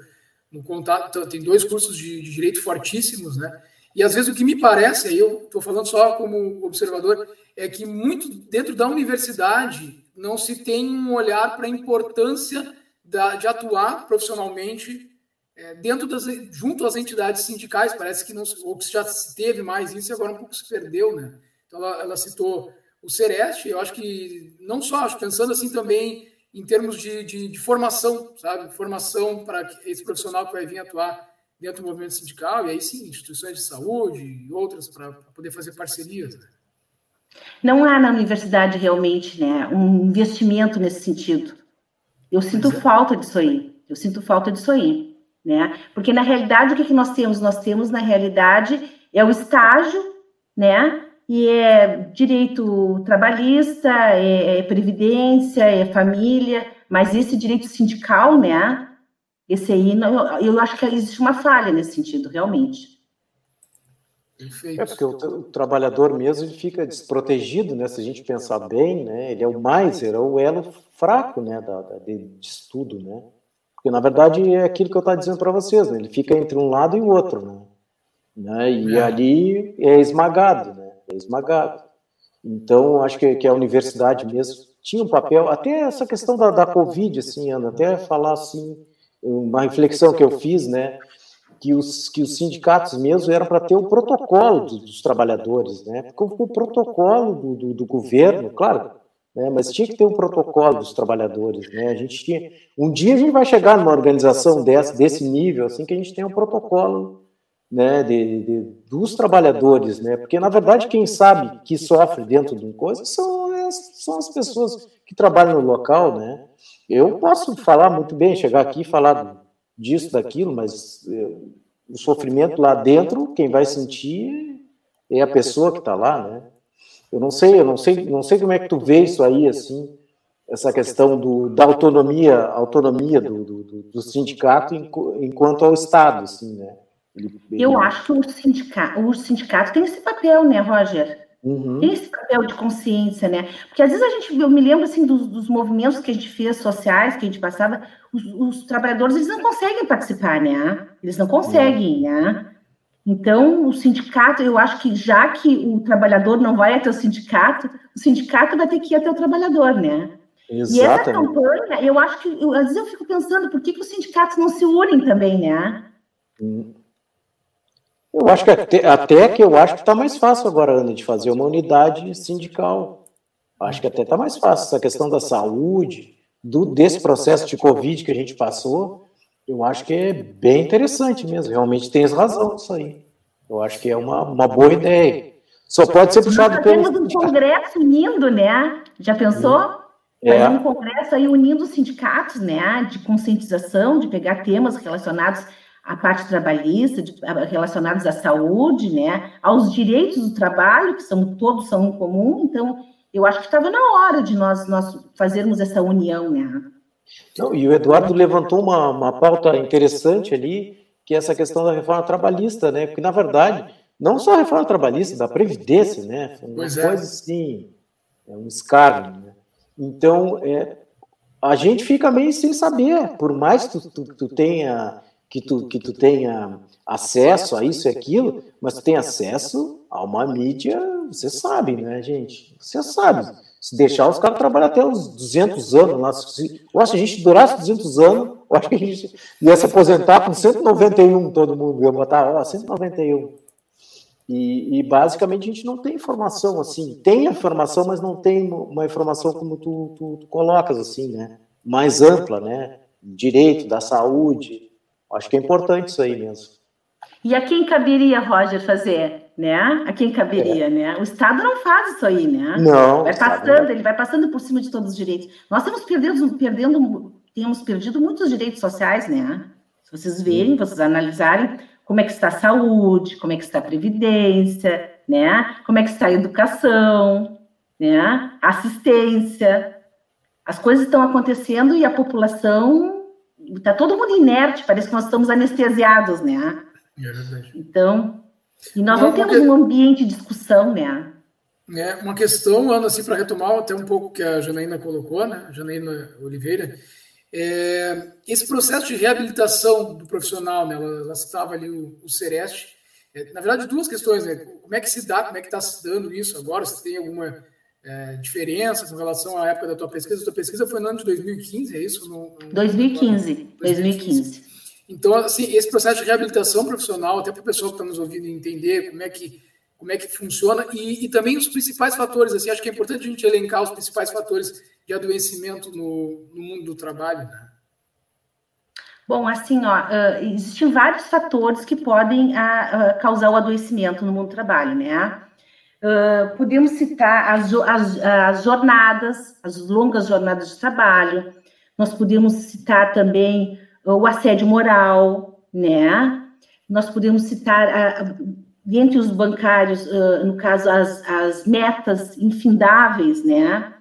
A: no contato, tem dois cursos de, de, direito fortíssimos, né? E às vezes o que me parece, aí eu estou falando só como observador, é que muito dentro da universidade não se tem um olhar para a importância da, de atuar profissionalmente é, dentro das junto às entidades sindicais. Parece que não ou que já se teve mais isso e agora um pouco se perdeu, né? Então, ela, ela citou o Sereste, eu acho que não só, acho, pensando assim também em termos de, de, de, formação, sabe? Formação para esse profissional que vai vir atuar dentro do movimento sindical, e aí sim, instituições de saúde e outras para poder fazer parcerias. Né?
F: Não há na universidade realmente né, um investimento nesse sentido. Eu sinto é. falta disso aí. Eu sinto falta disso aí. Né? Porque, na realidade, o que, que nós temos? Nós temos, na realidade, é o estágio, né? e é direito trabalhista, é, é, previdência, é família, mas esse direito sindical, né? Esse aí, não, eu acho que existe uma falha nesse sentido, realmente.
B: É porque o, o, trabalhador mesmo ele fica desprotegido, né? Se a gente pensar bem, né? Ele é o mais, ele é o elo fraco, né? Da, da de, de, estudo, né? Porque na verdade é aquilo que eu estava dizendo para vocês, né? Ele fica entre um lado e o outro, né? né? E é. ali é esmagado, né? é esmagado. Então, acho que, que a universidade mesmo tinha um papel, até essa questão da, da Covid, assim, Ana, até falar assim, uma reflexão que eu fiz, né, que os, que os sindicatos mesmo eram para ter o protocolo dos, dos trabalhadores, né, porque o, protocolo do, do, do governo, claro, né, mas tinha que ter um protocolo dos trabalhadores, né, a gente tinha, um dia a gente vai chegar numa organização desse, desse nível, assim, que a gente tem um protocolo né, de, de, dos trabalhadores, né, porque na verdade quem sabe que sofre dentro de uma coisa são as, são as pessoas que trabalham no local, né. Eu posso falar muito bem, chegar aqui e falar disso, daquilo, mas eh, o sofrimento lá dentro, quem vai sentir é a pessoa que está lá, né. Eu não sei, eu não sei, não sei como é que tu vê isso aí, assim, essa questão do, da autonomia, autonomia do, do, do sindicato enquanto ao Estado, assim, né.
F: Eu acho que o sindicato, o sindicato tem esse papel, né, Roger? Uhum. Tem esse papel de consciência, né? Porque às vezes a gente, eu me lembro assim dos, dos movimentos que a gente fez sociais, que a gente passava, os, os, trabalhadores eles não conseguem participar, né? Eles não conseguem, uhum. né? Então, o sindicato, eu acho que já que o trabalhador não vai até o sindicato, o sindicato vai ter que ir até o trabalhador, né? Exatamente. E essa campanha, eu acho que, eu, às vezes eu fico pensando, por que, que os sindicatos não se unem também, né?
B: Uhum. Eu acho que até, até que eu acho que está mais fácil agora, Ana, de fazer uma unidade sindical. Acho que até está mais fácil. Essa questão da saúde, do, desse processo de Covid que a gente passou, eu acho que é bem interessante mesmo. Realmente tens razão nisso aí. Eu acho que é uma, uma boa ideia. Só pode ser puxado Nós
F: pelo. Temos um congresso unindo, né? Já pensou? É. Um congresso aí unindo os sindicatos, né? De conscientização, de pegar temas relacionados a parte trabalhista, de, relacionados à saúde, né, aos direitos do trabalho, que são todos são em comum, então eu acho que estava na hora de nós, nós fazermos essa união, né?
B: Não, e o Eduardo levantou uma, uma pauta interessante ali, que é essa questão da reforma trabalhista, né? Porque, na verdade, não só a reforma trabalhista, da Previdência, né? Uma pois é. coisa assim, é um escárnio, né? Então, é, a gente fica meio sem saber, por mais que tu, tu, tu, tenha que tu, que tu tenha acesso a isso e aquilo, mas tu tem acesso a uma mídia, você sabe, né, gente? Você sabe. Se deixar os caras trabalhar até os 200 anos lá, se, eu acho que a gente durasse 200 anos, [LAUGHS] eu acho que a gente [LAUGHS] ia se aposentar com 191, todo mundo ia botar, ó, 191. E, e, basicamente a gente não tem informação assim. Tem informação, mas não tem uma informação como tu, tu, tu, colocas assim, né? Mais ampla, né? Direito da saúde. Acho que é importante isso aí mesmo.
F: E a quem caberia, Roger, fazer, né? A quem caberia, é. né? O Estado não faz isso aí, né?
B: Não.
F: Vai passando, ele vai passando por cima de todos os direitos. Nós temos perdendo, perdendo, temos perdido muitos direitos sociais, né? Se vocês verem, vocês analisarem, como é que está a saúde, como é que está a previdência, né? Como é que está a educação, né? assistência. As coisas estão acontecendo e a população está todo mundo inerte, parece que nós estamos anestesiados, né? É então, e nós não, não temos um ambiente de discussão, né?
A: É, uma questão, Ana, assim, para retomar até um pouco que a Janaína colocou, né? A Janaína Oliveira, é, esse processo de reabilitação do profissional, né, ela, ela citava ali o, o Sereste, é, na verdade, duas questões, né? Como é que se dá, como é que está se dando isso agora, se tem alguma é, diferença com relação à época da tua pesquisa? A tua pesquisa foi no ano de 2015, é isso? No,
F: no, 2015, 2015.
A: Então, assim, esse processo de reabilitação profissional, até para o pessoal que está nos ouvindo entender como é que como é que funciona e, e, também os principais fatores. Assim, acho que é importante a gente elencar os principais fatores de adoecimento no, no mundo do trabalho. Né?
F: Bom, assim, ó, uh, existem vários fatores que podem uh, causar o adoecimento no mundo do trabalho, né? Uh, podemos citar as, as, as, jornadas, as longas jornadas de trabalho, nós podemos citar também o assédio moral, né? Nós podemos citar entre os bancários, uh, no caso, as, as metas infindáveis, né?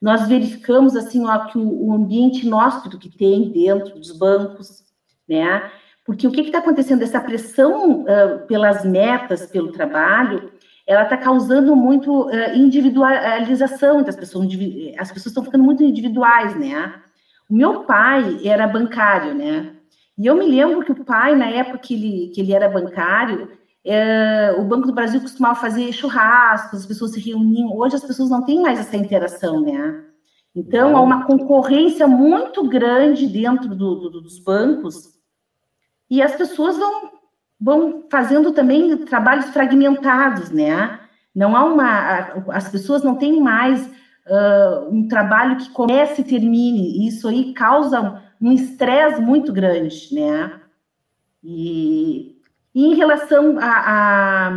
F: Nós verificamos, assim, ó, que o, o ambiente inóspito que tem dentro dos bancos, né? Porque o que está acontecendo? Essa pressão uh, pelas metas, pelo trabalho, ela está causando muito uh, individualização entre as pessoas. As pessoas estão ficando muito individuais, né? O meu pai era bancário, né? E eu me lembro que o pai, na época que ele, que ele era bancário, é, o Banco do Brasil costumava fazer churrascos, as pessoas se reuniam. Hoje as pessoas não têm mais essa interação, né? Então, há uma concorrência muito grande dentro do, do, dos bancos e as pessoas vão, vão fazendo também trabalhos fragmentados, né? Não há uma. As pessoas não têm mais uh, um trabalho que comece e termine. Isso aí causa um estresse muito grande, né? E e em relação a, a,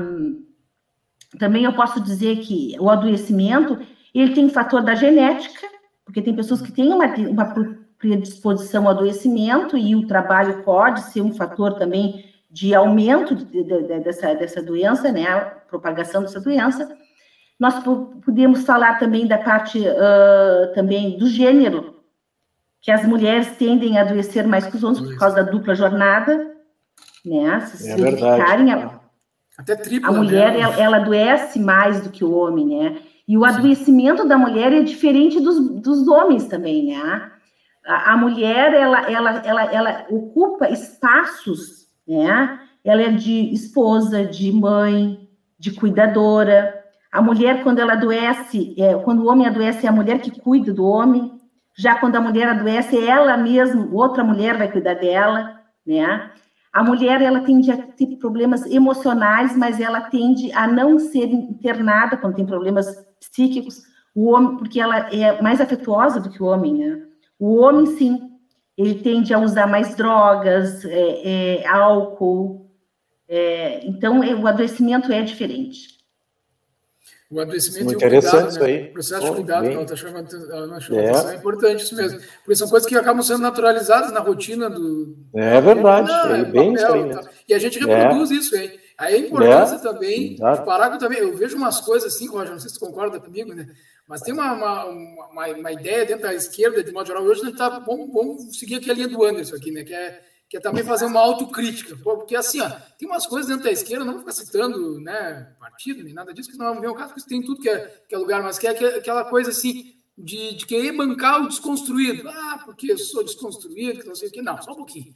F: Também eu posso dizer que o adoecimento, ele tem fator da genética, porque tem pessoas que têm uma, uma predisposição ao adoecimento e o trabalho pode ser um fator também de aumento de, de, de, dessa, dessa doença, né, a propagação dessa doença. Nós podemos falar também da parte uh, também do gênero, que as mulheres tendem a adoecer mais que os homens por causa da dupla jornada, né? Se é verificarem, a, Até tripla, a mulher né? ela, ela, adoece mais do que o homem, né? E o adoecimento Sim. da mulher é diferente dos, dos homens também, né? A, a mulher ela, ela, ela, ela ocupa espaços, né? Ela é de esposa, de mãe, de cuidadora. A mulher, quando ela adoece, é, quando o homem adoece, é a mulher que cuida do homem. Já quando a mulher adoece, é ela mesma, outra mulher vai cuidar dela, né? A mulher ela tende a ter problemas emocionais, mas ela tende a não ser internada quando tem problemas psíquicos. O homem, porque ela é mais afetuosa do que o homem, né? O homem, sim, ele tende a usar mais drogas, é, é, álcool. É, então, é, o adoecimento é diferente.
A: O adoecimento
B: Muito e o interessante
A: cuidado,
B: né? aí.
A: O processo oh, de cuidado bem. que ela está chamando, ela chamando é. atenção é importante isso mesmo. Porque são coisas que acabam sendo naturalizadas na rotina do.
B: É verdade, não, é, é bem papel, isso aí. Tá.
A: E a gente reproduz é. isso, hein? Aí a importância é, também, de parar também, eu vejo umas coisas assim, Roger, não sei se você concorda comigo, né? Mas tem uma, uma, uma, uma ideia dentro da esquerda, de modo geral, hoje a gente tá, vamos, vamos seguir aqui a linha do Anderson aqui, né? Que é, que é também fazer uma autocrítica. Porque assim, ó, tem umas coisas dentro da esquerda, não vou ficar citando né, partido, nem nada disso, que não é o caso, porque tem tudo que é, que é lugar, mas que é aquela coisa assim, de, de querer bancar o desconstruído. Ah, porque eu sou desconstruído, que não sei o que. Não, só um pouquinho.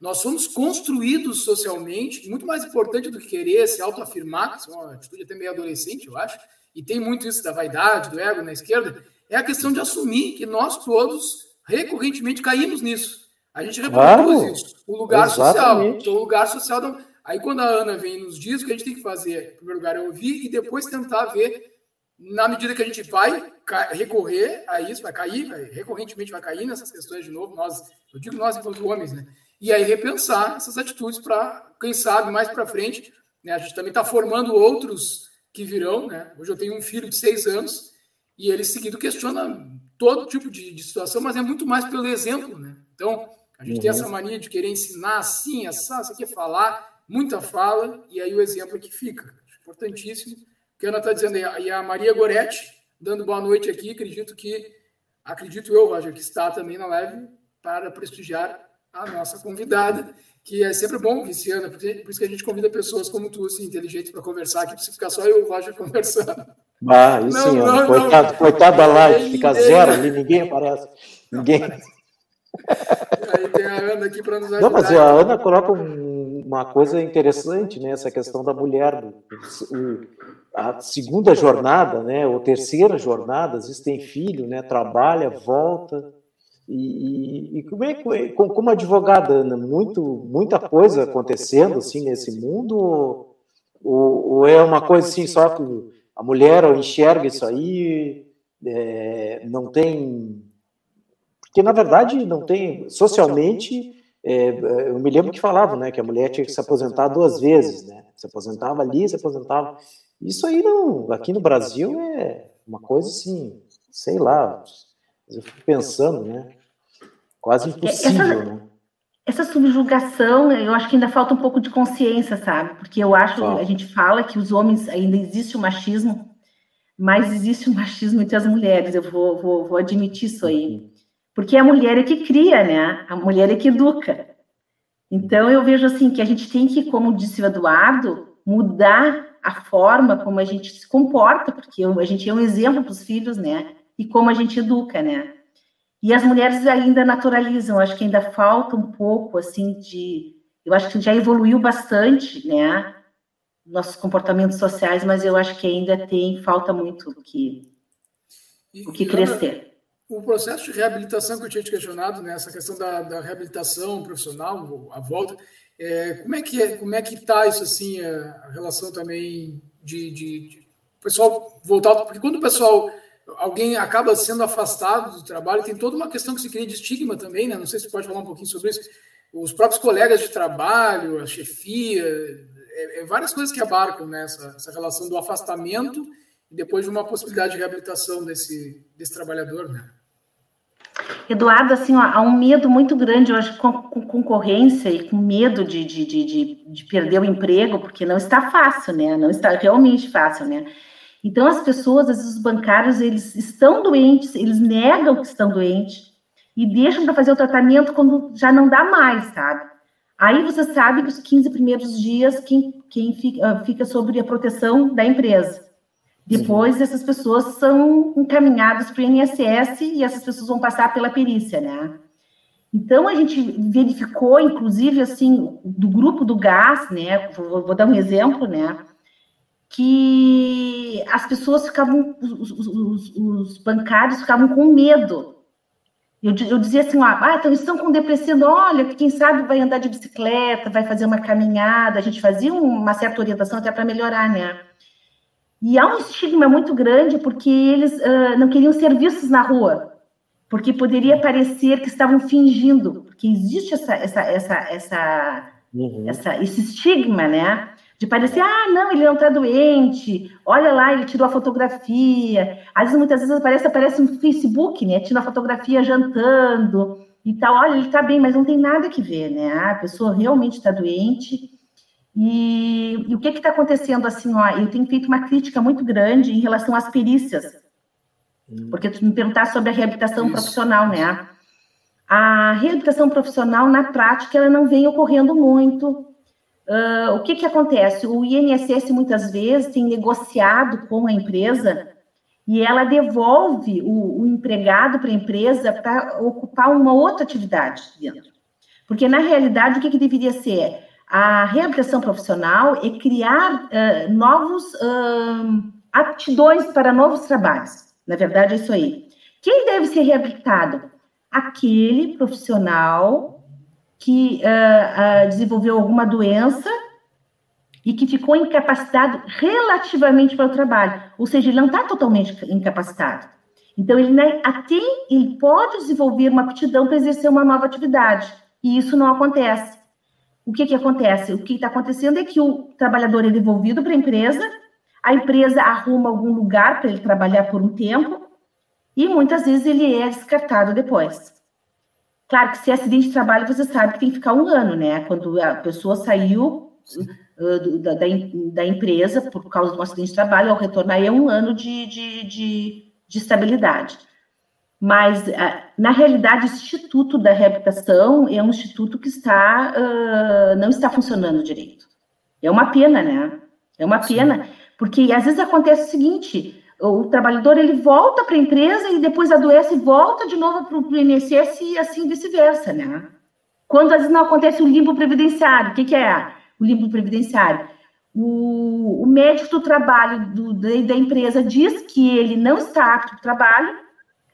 A: Nós somos construídos socialmente, muito mais importante do que querer se autoafirmar, que é uma atitude até meio adolescente, eu acho, e tem muito isso da vaidade, do ego na esquerda, é a questão de assumir que nós todos recorrentemente caímos nisso. A gente reproduz claro, isso. O lugar exatamente. social. Então, o lugar social. Da... Aí, quando a Ana vem e nos diz, o que a gente tem que fazer, em primeiro lugar, é ouvir e depois tentar ver, na medida que a gente vai recorrer a isso, vai cair, vai, recorrentemente vai cair nessas questões de novo, nós, eu digo nós enquanto homens, né? E aí repensar essas atitudes para, quem sabe, mais para frente, né? A gente também está formando outros que virão, né? Hoje eu tenho um filho de seis anos e ele seguido questiona todo tipo de, de situação, mas é muito mais pelo exemplo, né? Então, a gente uhum. tem essa mania de querer ensinar assim, essa, você quer falar, muita fala, e aí o exemplo é que fica. Importantíssimo. O que a Ana está dizendo aí, e a Maria Goretti, dando boa noite aqui, acredito que, acredito eu, Roger, que está também na live para prestigiar a nossa convidada que é sempre bom, Viciana, por isso que a gente convida pessoas como tu, assim, inteligentes, para conversar aqui, precisa ficar só eu e o Roger conversando.
B: Ah, isso sim, não, coitado, não. coitado da live, fica zero ali, ninguém aparece. Ninguém.
A: Aí tem a Ana aqui para nos ajudar.
B: Não, mas a Ana coloca uma coisa interessante, né? Essa questão da mulher, a segunda jornada, né? Ou terceira jornada, às vezes tem filho, né? Trabalha, volta e, e, como é que, como advogada, Ana, muito, muita coisa acontecendo assim nesse mundo, ou, ou, é uma coisa assim só que a mulher enxerga isso aí, é, não tem. Porque, na verdade, não tem. Socialmente, é, eu me lembro que falavam né, que a mulher tinha que se aposentar duas vezes, né? Se aposentava ali, se aposentava. Isso aí não. Aqui no Brasil é uma coisa assim, sei lá. Eu fico pensando, né? Quase impossível, essa, né?
F: Essa subjugação, eu acho que ainda falta um pouco de consciência, sabe? Porque eu acho, a gente fala que os homens ainda existe o machismo, mas existe o machismo entre as mulheres, eu vou, vou, vou admitir isso aí. Uhum. Porque a mulher é que cria, né? A mulher é que educa. Então eu vejo assim que a gente tem que, como disse o Eduardo, mudar a forma como a gente se comporta, porque a gente é um exemplo para os filhos, né? E como a gente educa, né? E as mulheres ainda naturalizam, acho que ainda falta um pouco, assim, de. Eu acho que já evoluiu bastante, né? Nossos comportamentos sociais, mas eu acho que ainda tem, falta muito o que, e, o que crescer.
A: o processo de reabilitação que eu tinha te questionado, né? Essa questão da, da reabilitação profissional, a volta, é, como é que é, como é que está isso assim, a, relação também de, de, de pessoal voltar, porque quando o pessoal alguém acaba sendo afastado do trabalho, tem toda uma questão que se cria de estigma também, né? Não sei se você pode falar um pouquinho sobre isso. Os próprios colegas de trabalho, a chefia, é, é várias coisas que abarcam nessa né? essa relação do afastamento e depois de uma possibilidade de reabilitação desse, desse trabalhador, né?
F: Eduardo, assim, ó, há um medo muito grande, acho, com, com concorrência e com medo de, de, de, de, perder o emprego, porque não está fácil, né? Não está realmente fácil, né? Então, as pessoas, às vezes, os bancários, eles estão doentes, eles negam que estão doentes e deixam para fazer o tratamento quando já não dá mais, sabe? Aí você sabe que os 15 primeiros dias, quem, quem fica, ah, fica sobre a proteção da empresa. Depois, Sim. essas pessoas são encaminhadas para o INSS e essas pessoas vão passar pela perícia, né? Então, a gente verificou, inclusive, assim, do grupo do gás, né? Vou, vou dar um exemplo, né? Que as pessoas ficavam, os, os, os bancários ficavam com medo. Eu, eu dizia assim, ah, então estão com depressão, olha, quem sabe vai andar de bicicleta, vai fazer uma caminhada, a gente fazia uma certa orientação até para melhorar, né? E há um estigma muito grande porque eles uh, não queriam ser vistos na rua, porque poderia parecer que estavam fingindo, porque existe essa, essa, essa, essa, uhum. essa esse estigma, né? De parecer, ah, não, ele não está doente, olha lá, ele tirou a fotografia. Às vezes, muitas vezes aparece, aparece um Facebook, né? Tira a fotografia jantando e tal. Olha, ele está bem, mas não tem nada que ver, né? A pessoa realmente está doente. E, e o que está acontecendo assim? Ó, eu tenho feito uma crítica muito grande em relação às perícias, hum. porque tu me perguntar sobre a reabilitação Isso. profissional, né? A reabilitação profissional, na prática, ela não vem ocorrendo muito. Uh, o que, que acontece? O INSS muitas vezes tem negociado com a empresa e ela devolve o, o empregado para a empresa para ocupar uma outra atividade dentro. Porque, na realidade, o que, que deveria ser? A reabilitação profissional é criar uh, novos uh, aptidões para novos trabalhos. Na verdade, é isso aí. Quem deve ser reabilitado? Aquele profissional que uh, desenvolveu alguma doença e que ficou incapacitado relativamente para o trabalho, ou seja, ele não está totalmente incapacitado. Então, ele né, até ele pode desenvolver uma aptidão para exercer uma nova atividade, e isso não acontece o que, que acontece? O que está acontecendo é que o trabalhador é devolvido para a empresa, a empresa arruma algum lugar para ele trabalhar por um tempo, e muitas vezes ele é descartado depois. Claro que se é acidente de trabalho, você sabe que tem que ficar um ano, né? Quando a pessoa saiu uh, da, da, da, empresa por causa de um acidente de trabalho, ao retornar é um ano de, de, de, de estabilidade. Mas, ah, na realidade, o Instituto da Reabilitação é um instituto que está, uh, não está funcionando direito. É uma pena, né? É uma pena, porque às vezes acontece o seguinte, o trabalhador ele volta para a empresa e depois adoece e volta de novo para o INSS e assim vice-versa, né? Quando às vezes não acontece o limbo previdenciário, o que, que é o limbo previdenciário? O, o médico do trabalho do, da, empresa diz que ele não está apto para o trabalho,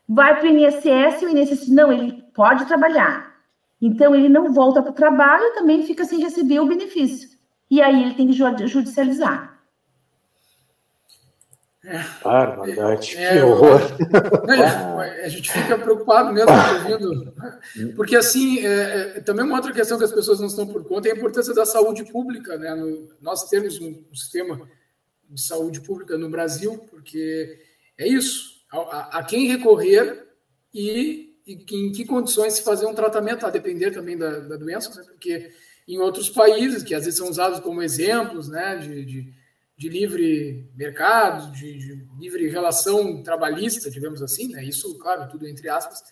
F: vai para o INSS e o INSS não, ele pode trabalhar. Então, ele não volta para o trabalho e também fica sem receber o benefício. E aí ele tem que judicializar.
B: É, Barbaridade, é, que horror. [LAUGHS]
A: É, a gente fica preocupado mesmo ouvindo, porque assim, é, é, também uma outra questão que as pessoas não estão por conta é a importância da saúde pública, né? No, nós temos um, um sistema de saúde pública no Brasil, porque é isso, a, a quem recorrer e, e, em que condições se fazer um tratamento, a depender também da, da doença, né? porque em outros países, que às vezes são usados como exemplos né, de, de, de livre mercado, de, de, livre relação trabalhista, digamos assim, né? isso, claro, tudo entre aspas,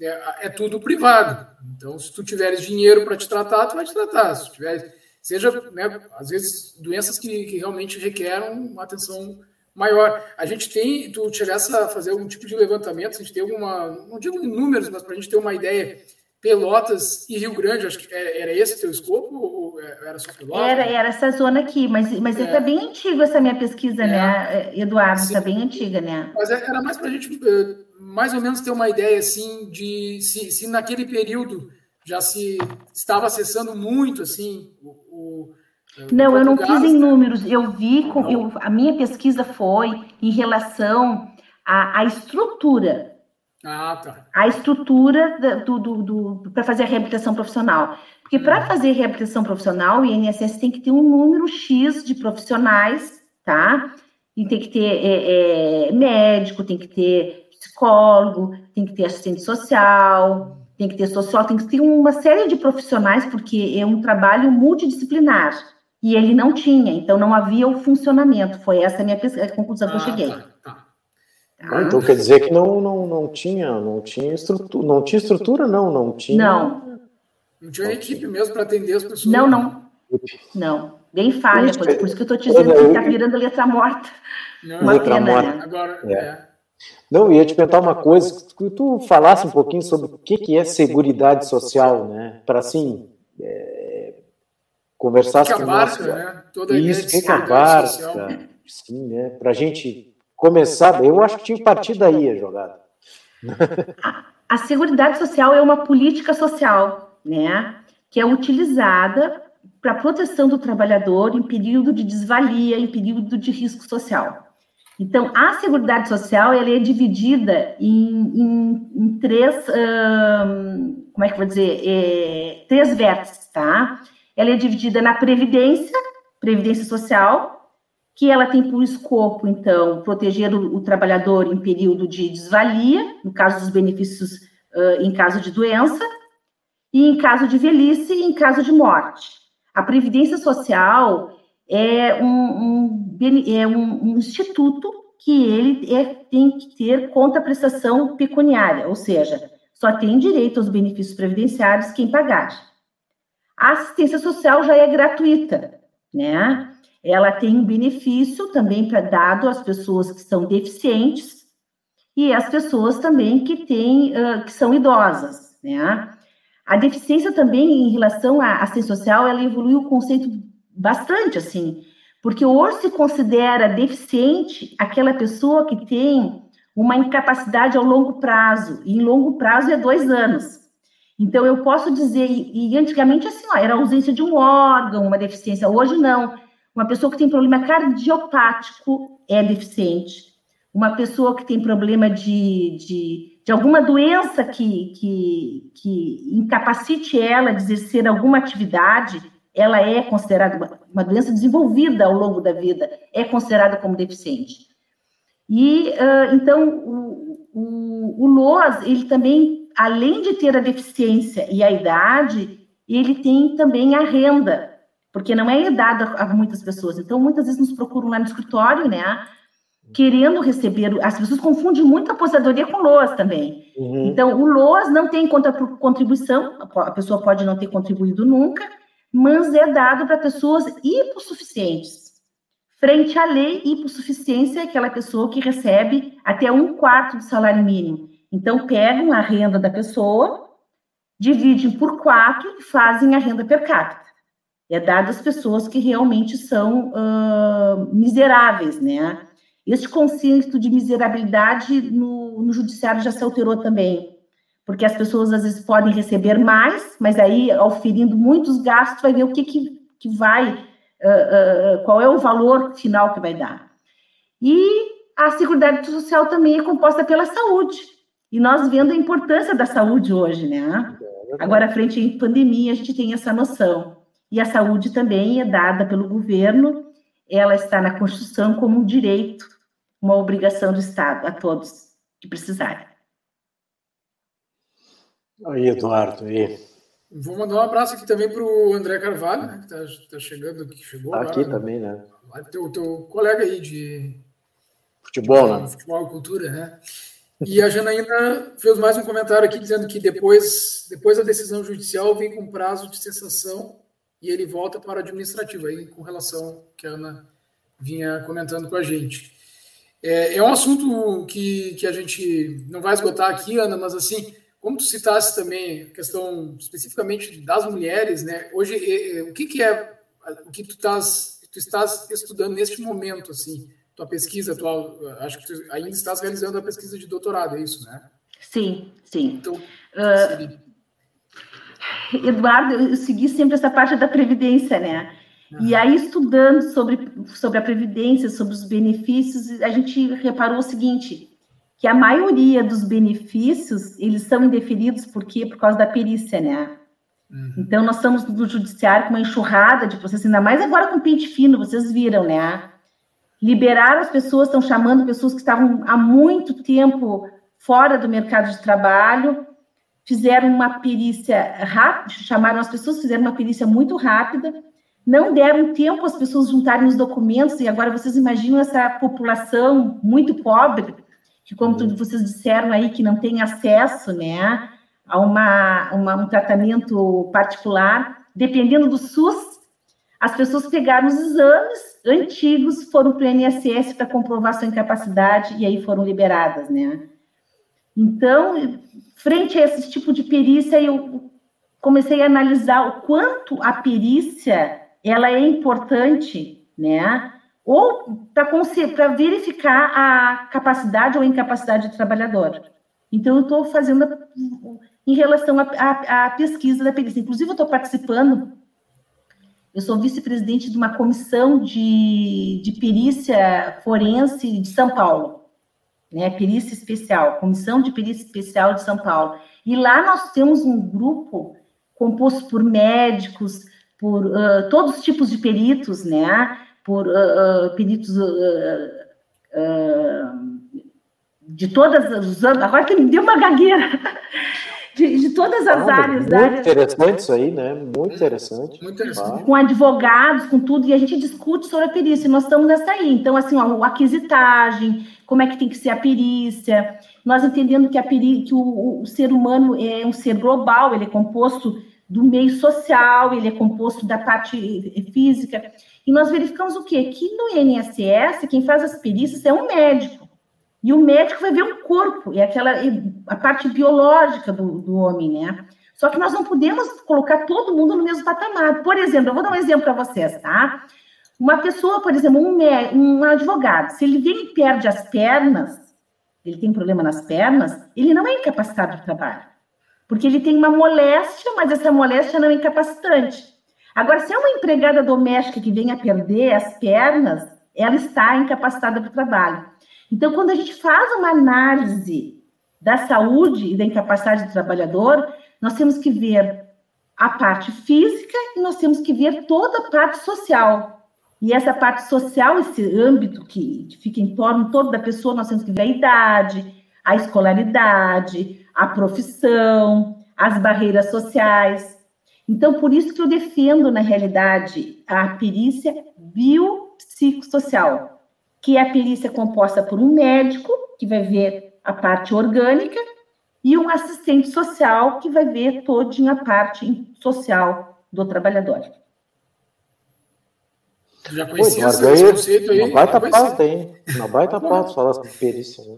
A: é, é tudo privado. Então, se tu tiveres dinheiro para te tratar, tu vai te tratar. Se tiver, seja, né, às vezes, doenças que, que realmente requerem uma atenção maior. A gente tem, tu chegasse a fazer algum tipo de levantamento, a gente tem alguma, não digo números, mas para a gente ter uma ideia, Pelotas e Rio Grande, acho que era esse teu escopo ou era só Pelotas?
F: Era, era essa zona aqui, mas, mas é. está bem antigo essa minha pesquisa, é. né, Eduardo? Está bem antiga, né?
A: Mas é, era mais para a gente eh, mais ou menos ter uma ideia assim de se, se naquele período já se estava acessando muito assim o, o
F: não, eu não fiz em números. Eu vi, com, eu, a minha pesquisa foi em relação à, à estrutura.
A: Ah, tá.
F: A estrutura do, do, do para fazer a reabilitação profissional. Porque para hum. fazer reabilitação profissional, o INSS tem que ter um número X de profissionais, tá? E tem que ter é, é, médico, tem que ter psicólogo, tem que ter assistente social, tem que ter social, tem que ter uma série de profissionais, porque é um trabalho multidisciplinar e ele não tinha, então não havia o funcionamento. Foi essa a minha a conclusão que eu ah, cheguei. Tá.
B: Ah, então quer dizer que não, não, não tinha, não tinha estrutura, não tinha estrutura, não, não tinha.
F: Não.
A: Não tinha uma equipe mesmo para atender as pessoas.
F: Não, não. Não. Bem falha, por, por isso que eu estou te dizendo que está virando letra morta.
B: Não, uma letra pena, morta. Né? Agora, é. é. Não, ia te perguntar uma coisa, que tu falasse um pouquinho sobre o que, que é seguridade social, né? Para assim, é, conversasse com nós. Né? Toda Isso, fica barca, sim, né? Para a gente começar, eu acho que tinha que partir daí a jogada.
F: A, a Seguridade Social é uma política social, né? Que é utilizada para proteção do trabalhador em período de desvalia, em período de risco social. Então, a Seguridade Social ela é dividida em, em, em três, hum, como é que eu vou dizer, é, três vértices, tá? Ela é dividida na previdência, previdência social, que ela tem por escopo, então, proteger o, o trabalhador em período de desvalia, no caso dos benefícios uh, em caso de doença, e em caso de velhice e em caso de morte. A Previdência Social é um, um é um, um, instituto que ele é, tem que ter conta-prestação pecuniária, ou seja, só tem direito aos benefícios previdenciários quem pagar. A assistência social já é gratuita, né? Ela tem um benefício também para dado às pessoas que são deficientes e às pessoas também que têm, uh, que são idosas, né? A deficiência também em relação à assistência social, ela evoluiu o conceito bastante, assim, porque hoje se considera deficiente aquela pessoa que tem uma incapacidade ao longo prazo, e em longo prazo é dois anos. Então, eu posso dizer, e, antigamente assim, ó, era ausência de um órgão, uma deficiência, hoje não. Uma pessoa que tem problema cardiopático é deficiente. Uma pessoa que tem problema de, de, de alguma doença que, que, que incapacite ela de exercer alguma atividade, ela é considerada uma, uma doença desenvolvida ao longo da vida, é considerada como deficiente. E, uh, então, o, o, o LOAS, ele também, além de ter a deficiência e a idade, ele tem também a renda, porque não é dada a muitas pessoas. Então, muitas vezes nos procuram lá no escritório, né? Querendo receber. As pessoas confundem muito a aposentadoria com LOAS também. Uhum. Então, o LOAS não tem conta contribuição, a pessoa pode não ter contribuído nunca, mas é dado para pessoas hipossuficientes. Frente à lei, hipossuficiência é aquela pessoa que recebe até um quarto do salário mínimo. Então, pegam a renda da pessoa, dividem por quatro e fazem a renda per capita é dado às pessoas que realmente são uh, miseráveis, né? Este conceito de miserabilidade no, no, judiciário já se alterou também, porque as pessoas às vezes podem receber mais, mas aí, auferindo muitos gastos, vai ver o que, que, que vai, uh, uh, qual é o valor final que vai dar. E a Seguridade Social também é composta pela saúde, e nós vendo a importância da saúde hoje, né? É Agora, frente à pandemia, a gente tem essa noção. E a saúde também é dada pelo governo, ela está na Constituição como um direito, uma obrigação do Estado a todos que precisarem.
B: Aí, Eduardo, aí.
A: Vou mandar um abraço aqui também para o André Carvalho, né, que está tá chegando, que chegou
B: Aqui agora, também, né?
A: Teu, teu colega aí de
B: futebol, né?
A: Futebol e cultura, né? E a Janaína fez mais um comentário aqui dizendo que depois, depois da decisão judicial vem com prazo de cessação e ele volta para o administrativo, aí com relação que a Ana vinha comentando com a gente. É, é um assunto que, que a gente não vai esgotar aqui, Ana, mas assim, como tu citasse também a questão especificamente das mulheres, né? Hoje, é, é, o que, que é o que tu estás, tu estás estudando neste momento, assim, tua pesquisa atual, acho que tu ainda estás realizando a pesquisa de doutorado, é isso, né?
F: Sim, sim. Então, uh, Eduardo, eu segui sempre essa parte da previdência, né? Uhum. E aí, estudando sobre, sobre a previdência, sobre os benefícios, a gente reparou o seguinte, que a maioria dos benefícios, eles são indeferidos, por quê? Por causa da perícia, né? Uhum. Então, nós estamos no judiciário com uma enxurrada de processos, ainda mais agora com pente fino, vocês viram, né? Liberaram as pessoas, estão chamando pessoas que estavam há muito tempo fora do mercado de trabalho, fizeram uma perícia rápida, chamaram as pessoas, fizeram uma perícia muito rápida, não deram tempo às pessoas juntarem os documentos, e agora vocês imaginam essa população muito pobre, que como tudo vocês disseram aí, que não tem acesso, né, a uma, uma, um tratamento particular, dependendo do SUS, as pessoas pegaram os exames antigos, foram para o INSS para comprovar sua incapacidade e aí foram liberadas, né. Então, frente a esse tipo de perícia, eu comecei a analisar o quanto a perícia ela é importante, né? Ou para verificar a capacidade ou incapacidade do trabalhador. Então, eu estou fazendo em relação à pesquisa da perícia. Inclusive, eu estou participando, eu sou vice-presidente de uma comissão de, de perícia forense de São Paulo né, perícia especial, comissão de perícia especial de São Paulo. E lá nós temos um grupo composto por médicos, por uh, todos os tipos de peritos, né, por uh, uh, peritos de todas anos. Agora me deu uma gagueira. De, de todas as ah, áreas.
B: Muito áreas. interessante isso aí, né? Muito interessante.
F: Muito interessante. Com advogados, com tudo, e a gente discute sobre a perícia. Nós estamos nessa aí. Então, assim, ó, a aquisitagem, como é que tem que ser a perícia, nós entendendo que, a peri que o, o ser humano é um ser global, ele é composto do meio social, ele é composto da parte física. E nós verificamos o quê? Que no INSS, quem faz as perícias é um médico. E o médico vai ver o corpo, e aquela a parte biológica do, do homem, né? Só que nós não podemos colocar todo mundo no mesmo patamar. Por exemplo, eu vou dar um exemplo para vocês, tá? Uma pessoa, por exemplo, um, um advogado, se ele vem e perde as pernas, ele tem problema nas pernas, ele não é incapacitado de trabalho. Porque ele tem uma moléstia, mas essa moléstia não é incapacitante. Agora, se é uma empregada doméstica que vem a perder as pernas, ela está incapacitada para o trabalho. Então, quando a gente faz uma análise da saúde e da incapacidade do trabalhador, nós temos que ver a parte física e nós temos que ver toda a parte social. E essa parte social, esse âmbito que fica em torno todo da pessoa, nós temos que ver a idade, a escolaridade, a profissão, as barreiras sociais. Então, por isso que eu defendo, na realidade, a perícia biopsicossocial, que é a perícia composta por um médico, que vai ver a parte orgânica, e um assistente social, que vai ver todinha a parte social do trabalhador.
B: Já conhecia Pô, esse conceito aí? Não vai tapar, tem. Não vai tapar falar sobre perícia. Né?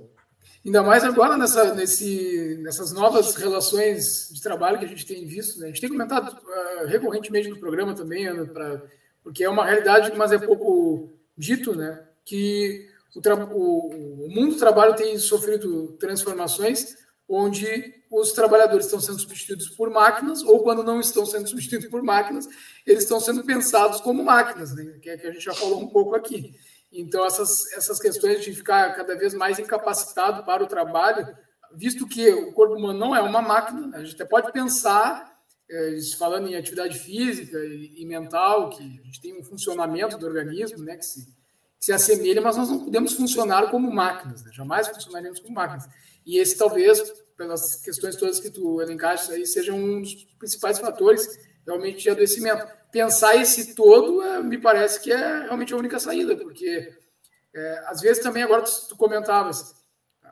A: Ainda mais agora nessa, nesse, nessas novas relações de trabalho que a gente tem visto. Né? A gente tem comentado uh, recorrentemente no programa também, Ana, pra, porque é uma realidade, mas é pouco dito, né? Que o, o, o mundo do trabalho tem sofrido transformações onde os trabalhadores estão sendo substituídos por máquinas, ou quando não estão sendo substituídos por máquinas, eles estão sendo pensados como máquinas, né? que é que a gente já falou um pouco aqui. Então, essas, essas questões de ficar cada vez mais incapacitado para o trabalho, visto que o corpo humano não é uma máquina, a gente até pode pensar, é, falando em atividade física e, e, mental, que a gente tem um funcionamento do organismo né, que, se, se assemelha, mas nós não podemos funcionar como máquinas, né? jamais funcionaremos como máquinas. E esse talvez, pelas questões todas que tu elencaste aí, seja um dos principais fatores realmente de adoecimento pensar esse todo é, me parece que é realmente a única saída, porque é, às vezes também, agora tu, tu, comentavas,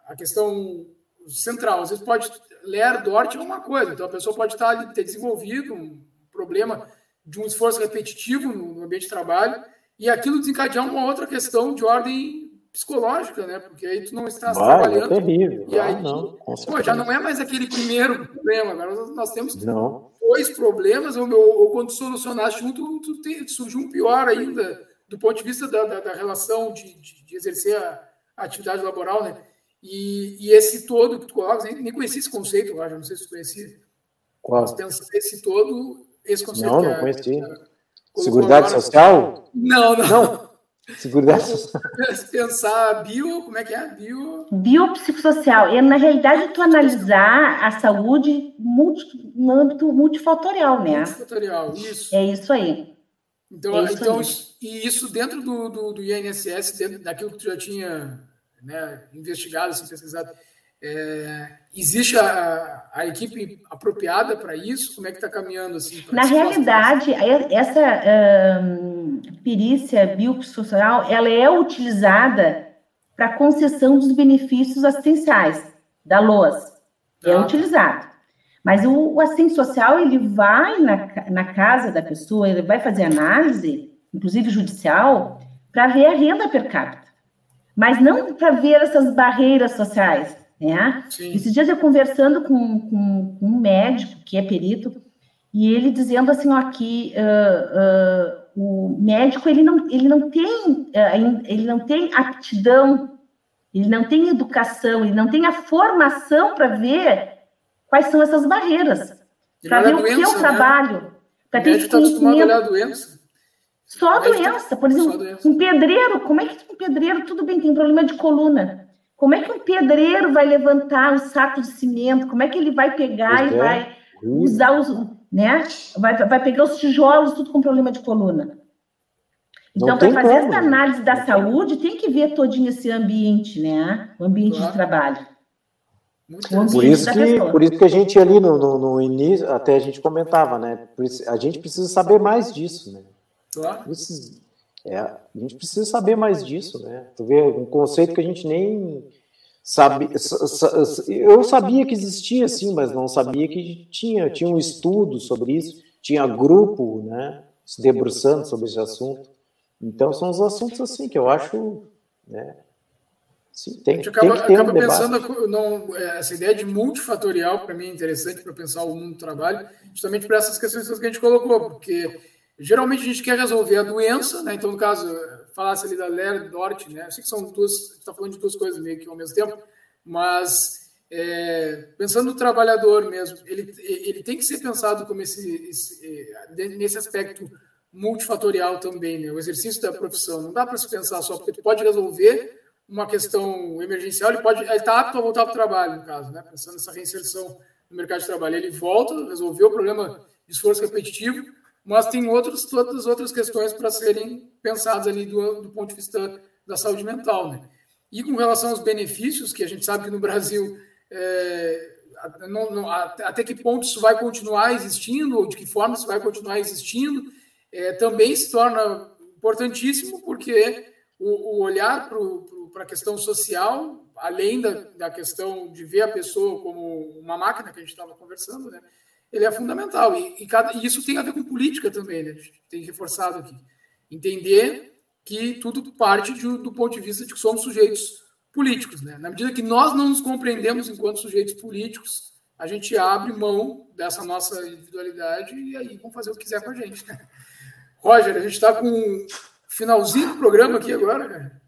A: a questão central, às vezes pode ler Dort é uma coisa, então a pessoa pode estar ter desenvolvido um problema de um esforço repetitivo no, no ambiente de trabalho e aquilo desencadear uma outra questão de ordem psicológica, né? Porque aí tu não está trabalhando.
B: É terrível.
A: E aí, não, pô, já não é mais aquele primeiro problema, agora nós temos não dois problemas, ou, ou, quando solucionaste um, tu, tu tem, surgiu um pior ainda, do ponto de vista da, da, da relação de, de, de, exercer a, a, atividade laboral, né? E, e, esse todo que tu colocas, nem, nem conhecia esse conceito, eu não sei se tu conhecia.
B: Qual?
A: esse todo, esse conceito.
B: Não, não é, conhecia. É, Seguridade agora, social?
A: Não, não. não.
B: Seguridade social.
A: Pensar bio, como é que é? Bio...
F: Biopsicossocial. É, na realidade, tu analisar a saúde multi, no âmbito multifatorial, né?
A: Multifatorial, isso.
F: É isso aí.
A: Então, é isso então aí. e isso dentro do, do, do, INSS, dentro daquilo que tu já tinha né, investigado, assim, pesquisado, é, existe a, a, equipe apropriada para isso? Como é que está caminhando? Assim,
F: Na realidade, essa um, perícia biopsicossocial ela é utilizada para concessão dos benefícios assistenciais da LOAS. É ah. utilizado. Mas o, o, assistente social, ele vai na, na casa da pessoa, ele vai fazer análise, inclusive judicial, para ver a renda per capita. Mas não para ver essas barreiras sociais né? Esses dias eu conversando com, com, com, um médico que é perito, e ele dizendo assim, ó, que uh, uh, o médico ele não, ele não tem uh, ele não tem aptidão, ele não tem educação, ele não tem a formação para ver quais são essas barreiras, para ver o que é o trabalho, para ter
A: esse conhecimento. Tá a doença.
F: Só a doença, por exemplo, doença. um pedreiro, como é que um pedreiro, tudo bem, tem problema de coluna, como é que um pedreiro vai levantar um saco de cimento? Como é que ele vai pegar pois e é. vai usar os, né? Vai, vai pegar os tijolos tudo com problema de coluna. Então, para fazer como. essa análise da saúde, tem que ver todinho esse ambiente, né? O ambiente claro. de trabalho.
B: Por isso, que, por isso que a gente ali no, no, no, início, até a gente comentava, né? Isso, a gente precisa saber mais disso, né? Claro. Precisa, é, a gente precisa saber mais disso, né? Tu vê um conceito que a gente nem sabe. Eu sabia que existia, sim, mas não sabia que tinha. Tinha um estudo sobre isso, tinha grupo, né? Se debruçando sobre esse assunto. Então são os assuntos assim que eu acho, né?
A: Sim, tem, a gente acaba, tem acaba um pensando, não, é, essa ideia de multifatorial, para mim, é interessante para pensar o mundo do trabalho, justamente por essas questões que a gente colocou, porque geralmente a gente quer resolver a doença, né? Então, no caso, falasse ali da Ler Dort, né? Eu sei que são duas, está falando de duas coisas meio que ao mesmo tempo, mas é, pensando no trabalhador mesmo, ele, ele tem que ser pensado como esse, esse nesse aspecto multifatorial também, né? O exercício da profissão não dá para se pensar só porque tu pode resolver uma questão emergencial, ele pode, está apto a voltar para o trabalho, no caso, né? Pensando nessa reinserção no mercado de trabalho, ele volta, resolveu o problema de esforço repetitivo, mas tem outros, todas as outras questões para serem pensadas ali do, do, ponto de vista da saúde mental, né? E com relação aos benefícios, que a gente sabe que no Brasil é, não, não, até que ponto isso vai continuar existindo, ou de que forma isso vai continuar existindo, é, também se torna importantíssimo, porque o, o olhar para a questão social, além da, da questão de ver a pessoa como uma máquina que a gente estava conversando, né? Ele é fundamental. E, e, cada, e, isso tem a ver com política também, né? A gente tem reforçado aqui. Entender que tudo parte de, do ponto de vista de que somos sujeitos políticos, né? Na medida que nós não nos compreendemos enquanto sujeitos políticos, a gente abre mão dessa nossa individualidade e aí vão fazer o que quiser com a gente. [LAUGHS] Roger, a gente está com finalzinho do programa aqui agora, cara.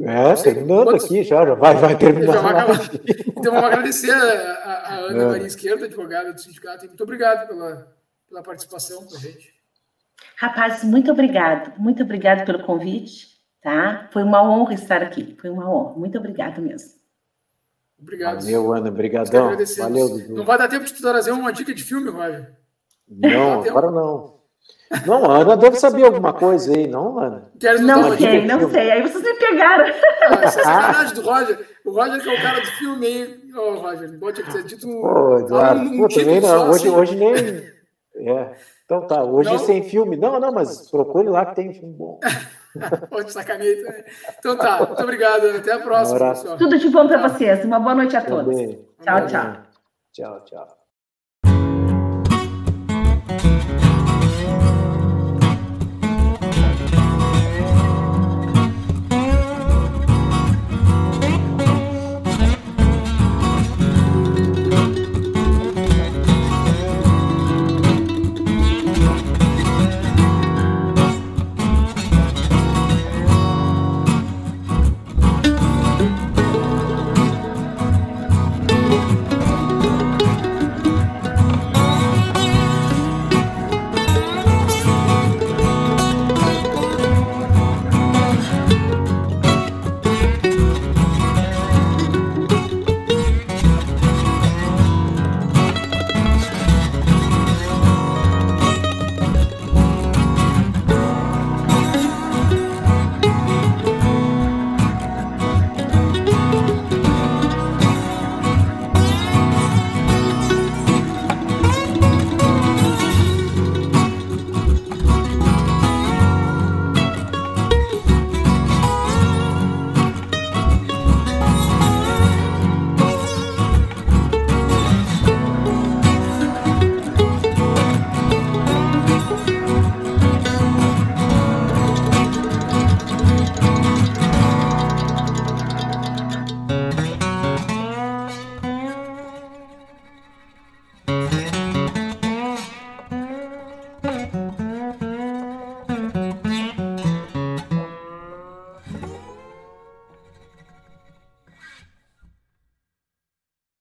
B: É, terminando quantos... aqui já, já vai, vai terminar.
A: então vamos agradecer a, a Ana é. Maria Esquerda, advogada do sindicato, muito obrigado pela, pela participação com a gente.
F: Rapazes, muito obrigado, muito obrigado pelo convite, tá? Foi uma honra estar aqui, foi uma honra, muito obrigado mesmo.
A: Obrigado.
B: Valeu, Ana, obrigadão. Valeu,
A: Dudu. Não vai dar tempo de tu trazer uma dica de filme, Roger?
B: Não, agora não. Não, a Ana deve saber alguma coisa aí, não, Ana?
F: Não sei, não sei. Aí vocês me pegaram.
A: Ah, é sacanagem do Roger. O Roger que é o cara do filme aí. Ô, oh, Roger, pode ter dito um.
B: Pô, Eduardo, um, um pô, também não. Hoje, assim. hoje nem. É. Então tá, hoje não? sem filme. Não, não, mas procure lá que tem filme bom. [LAUGHS]
A: Pode sacaneio também. Então tá, muito obrigado. Até a próxima,
F: pessoal. Tudo de bom para vocês. Uma boa noite a todos. Tchau, tchau.
B: Tchau, tchau.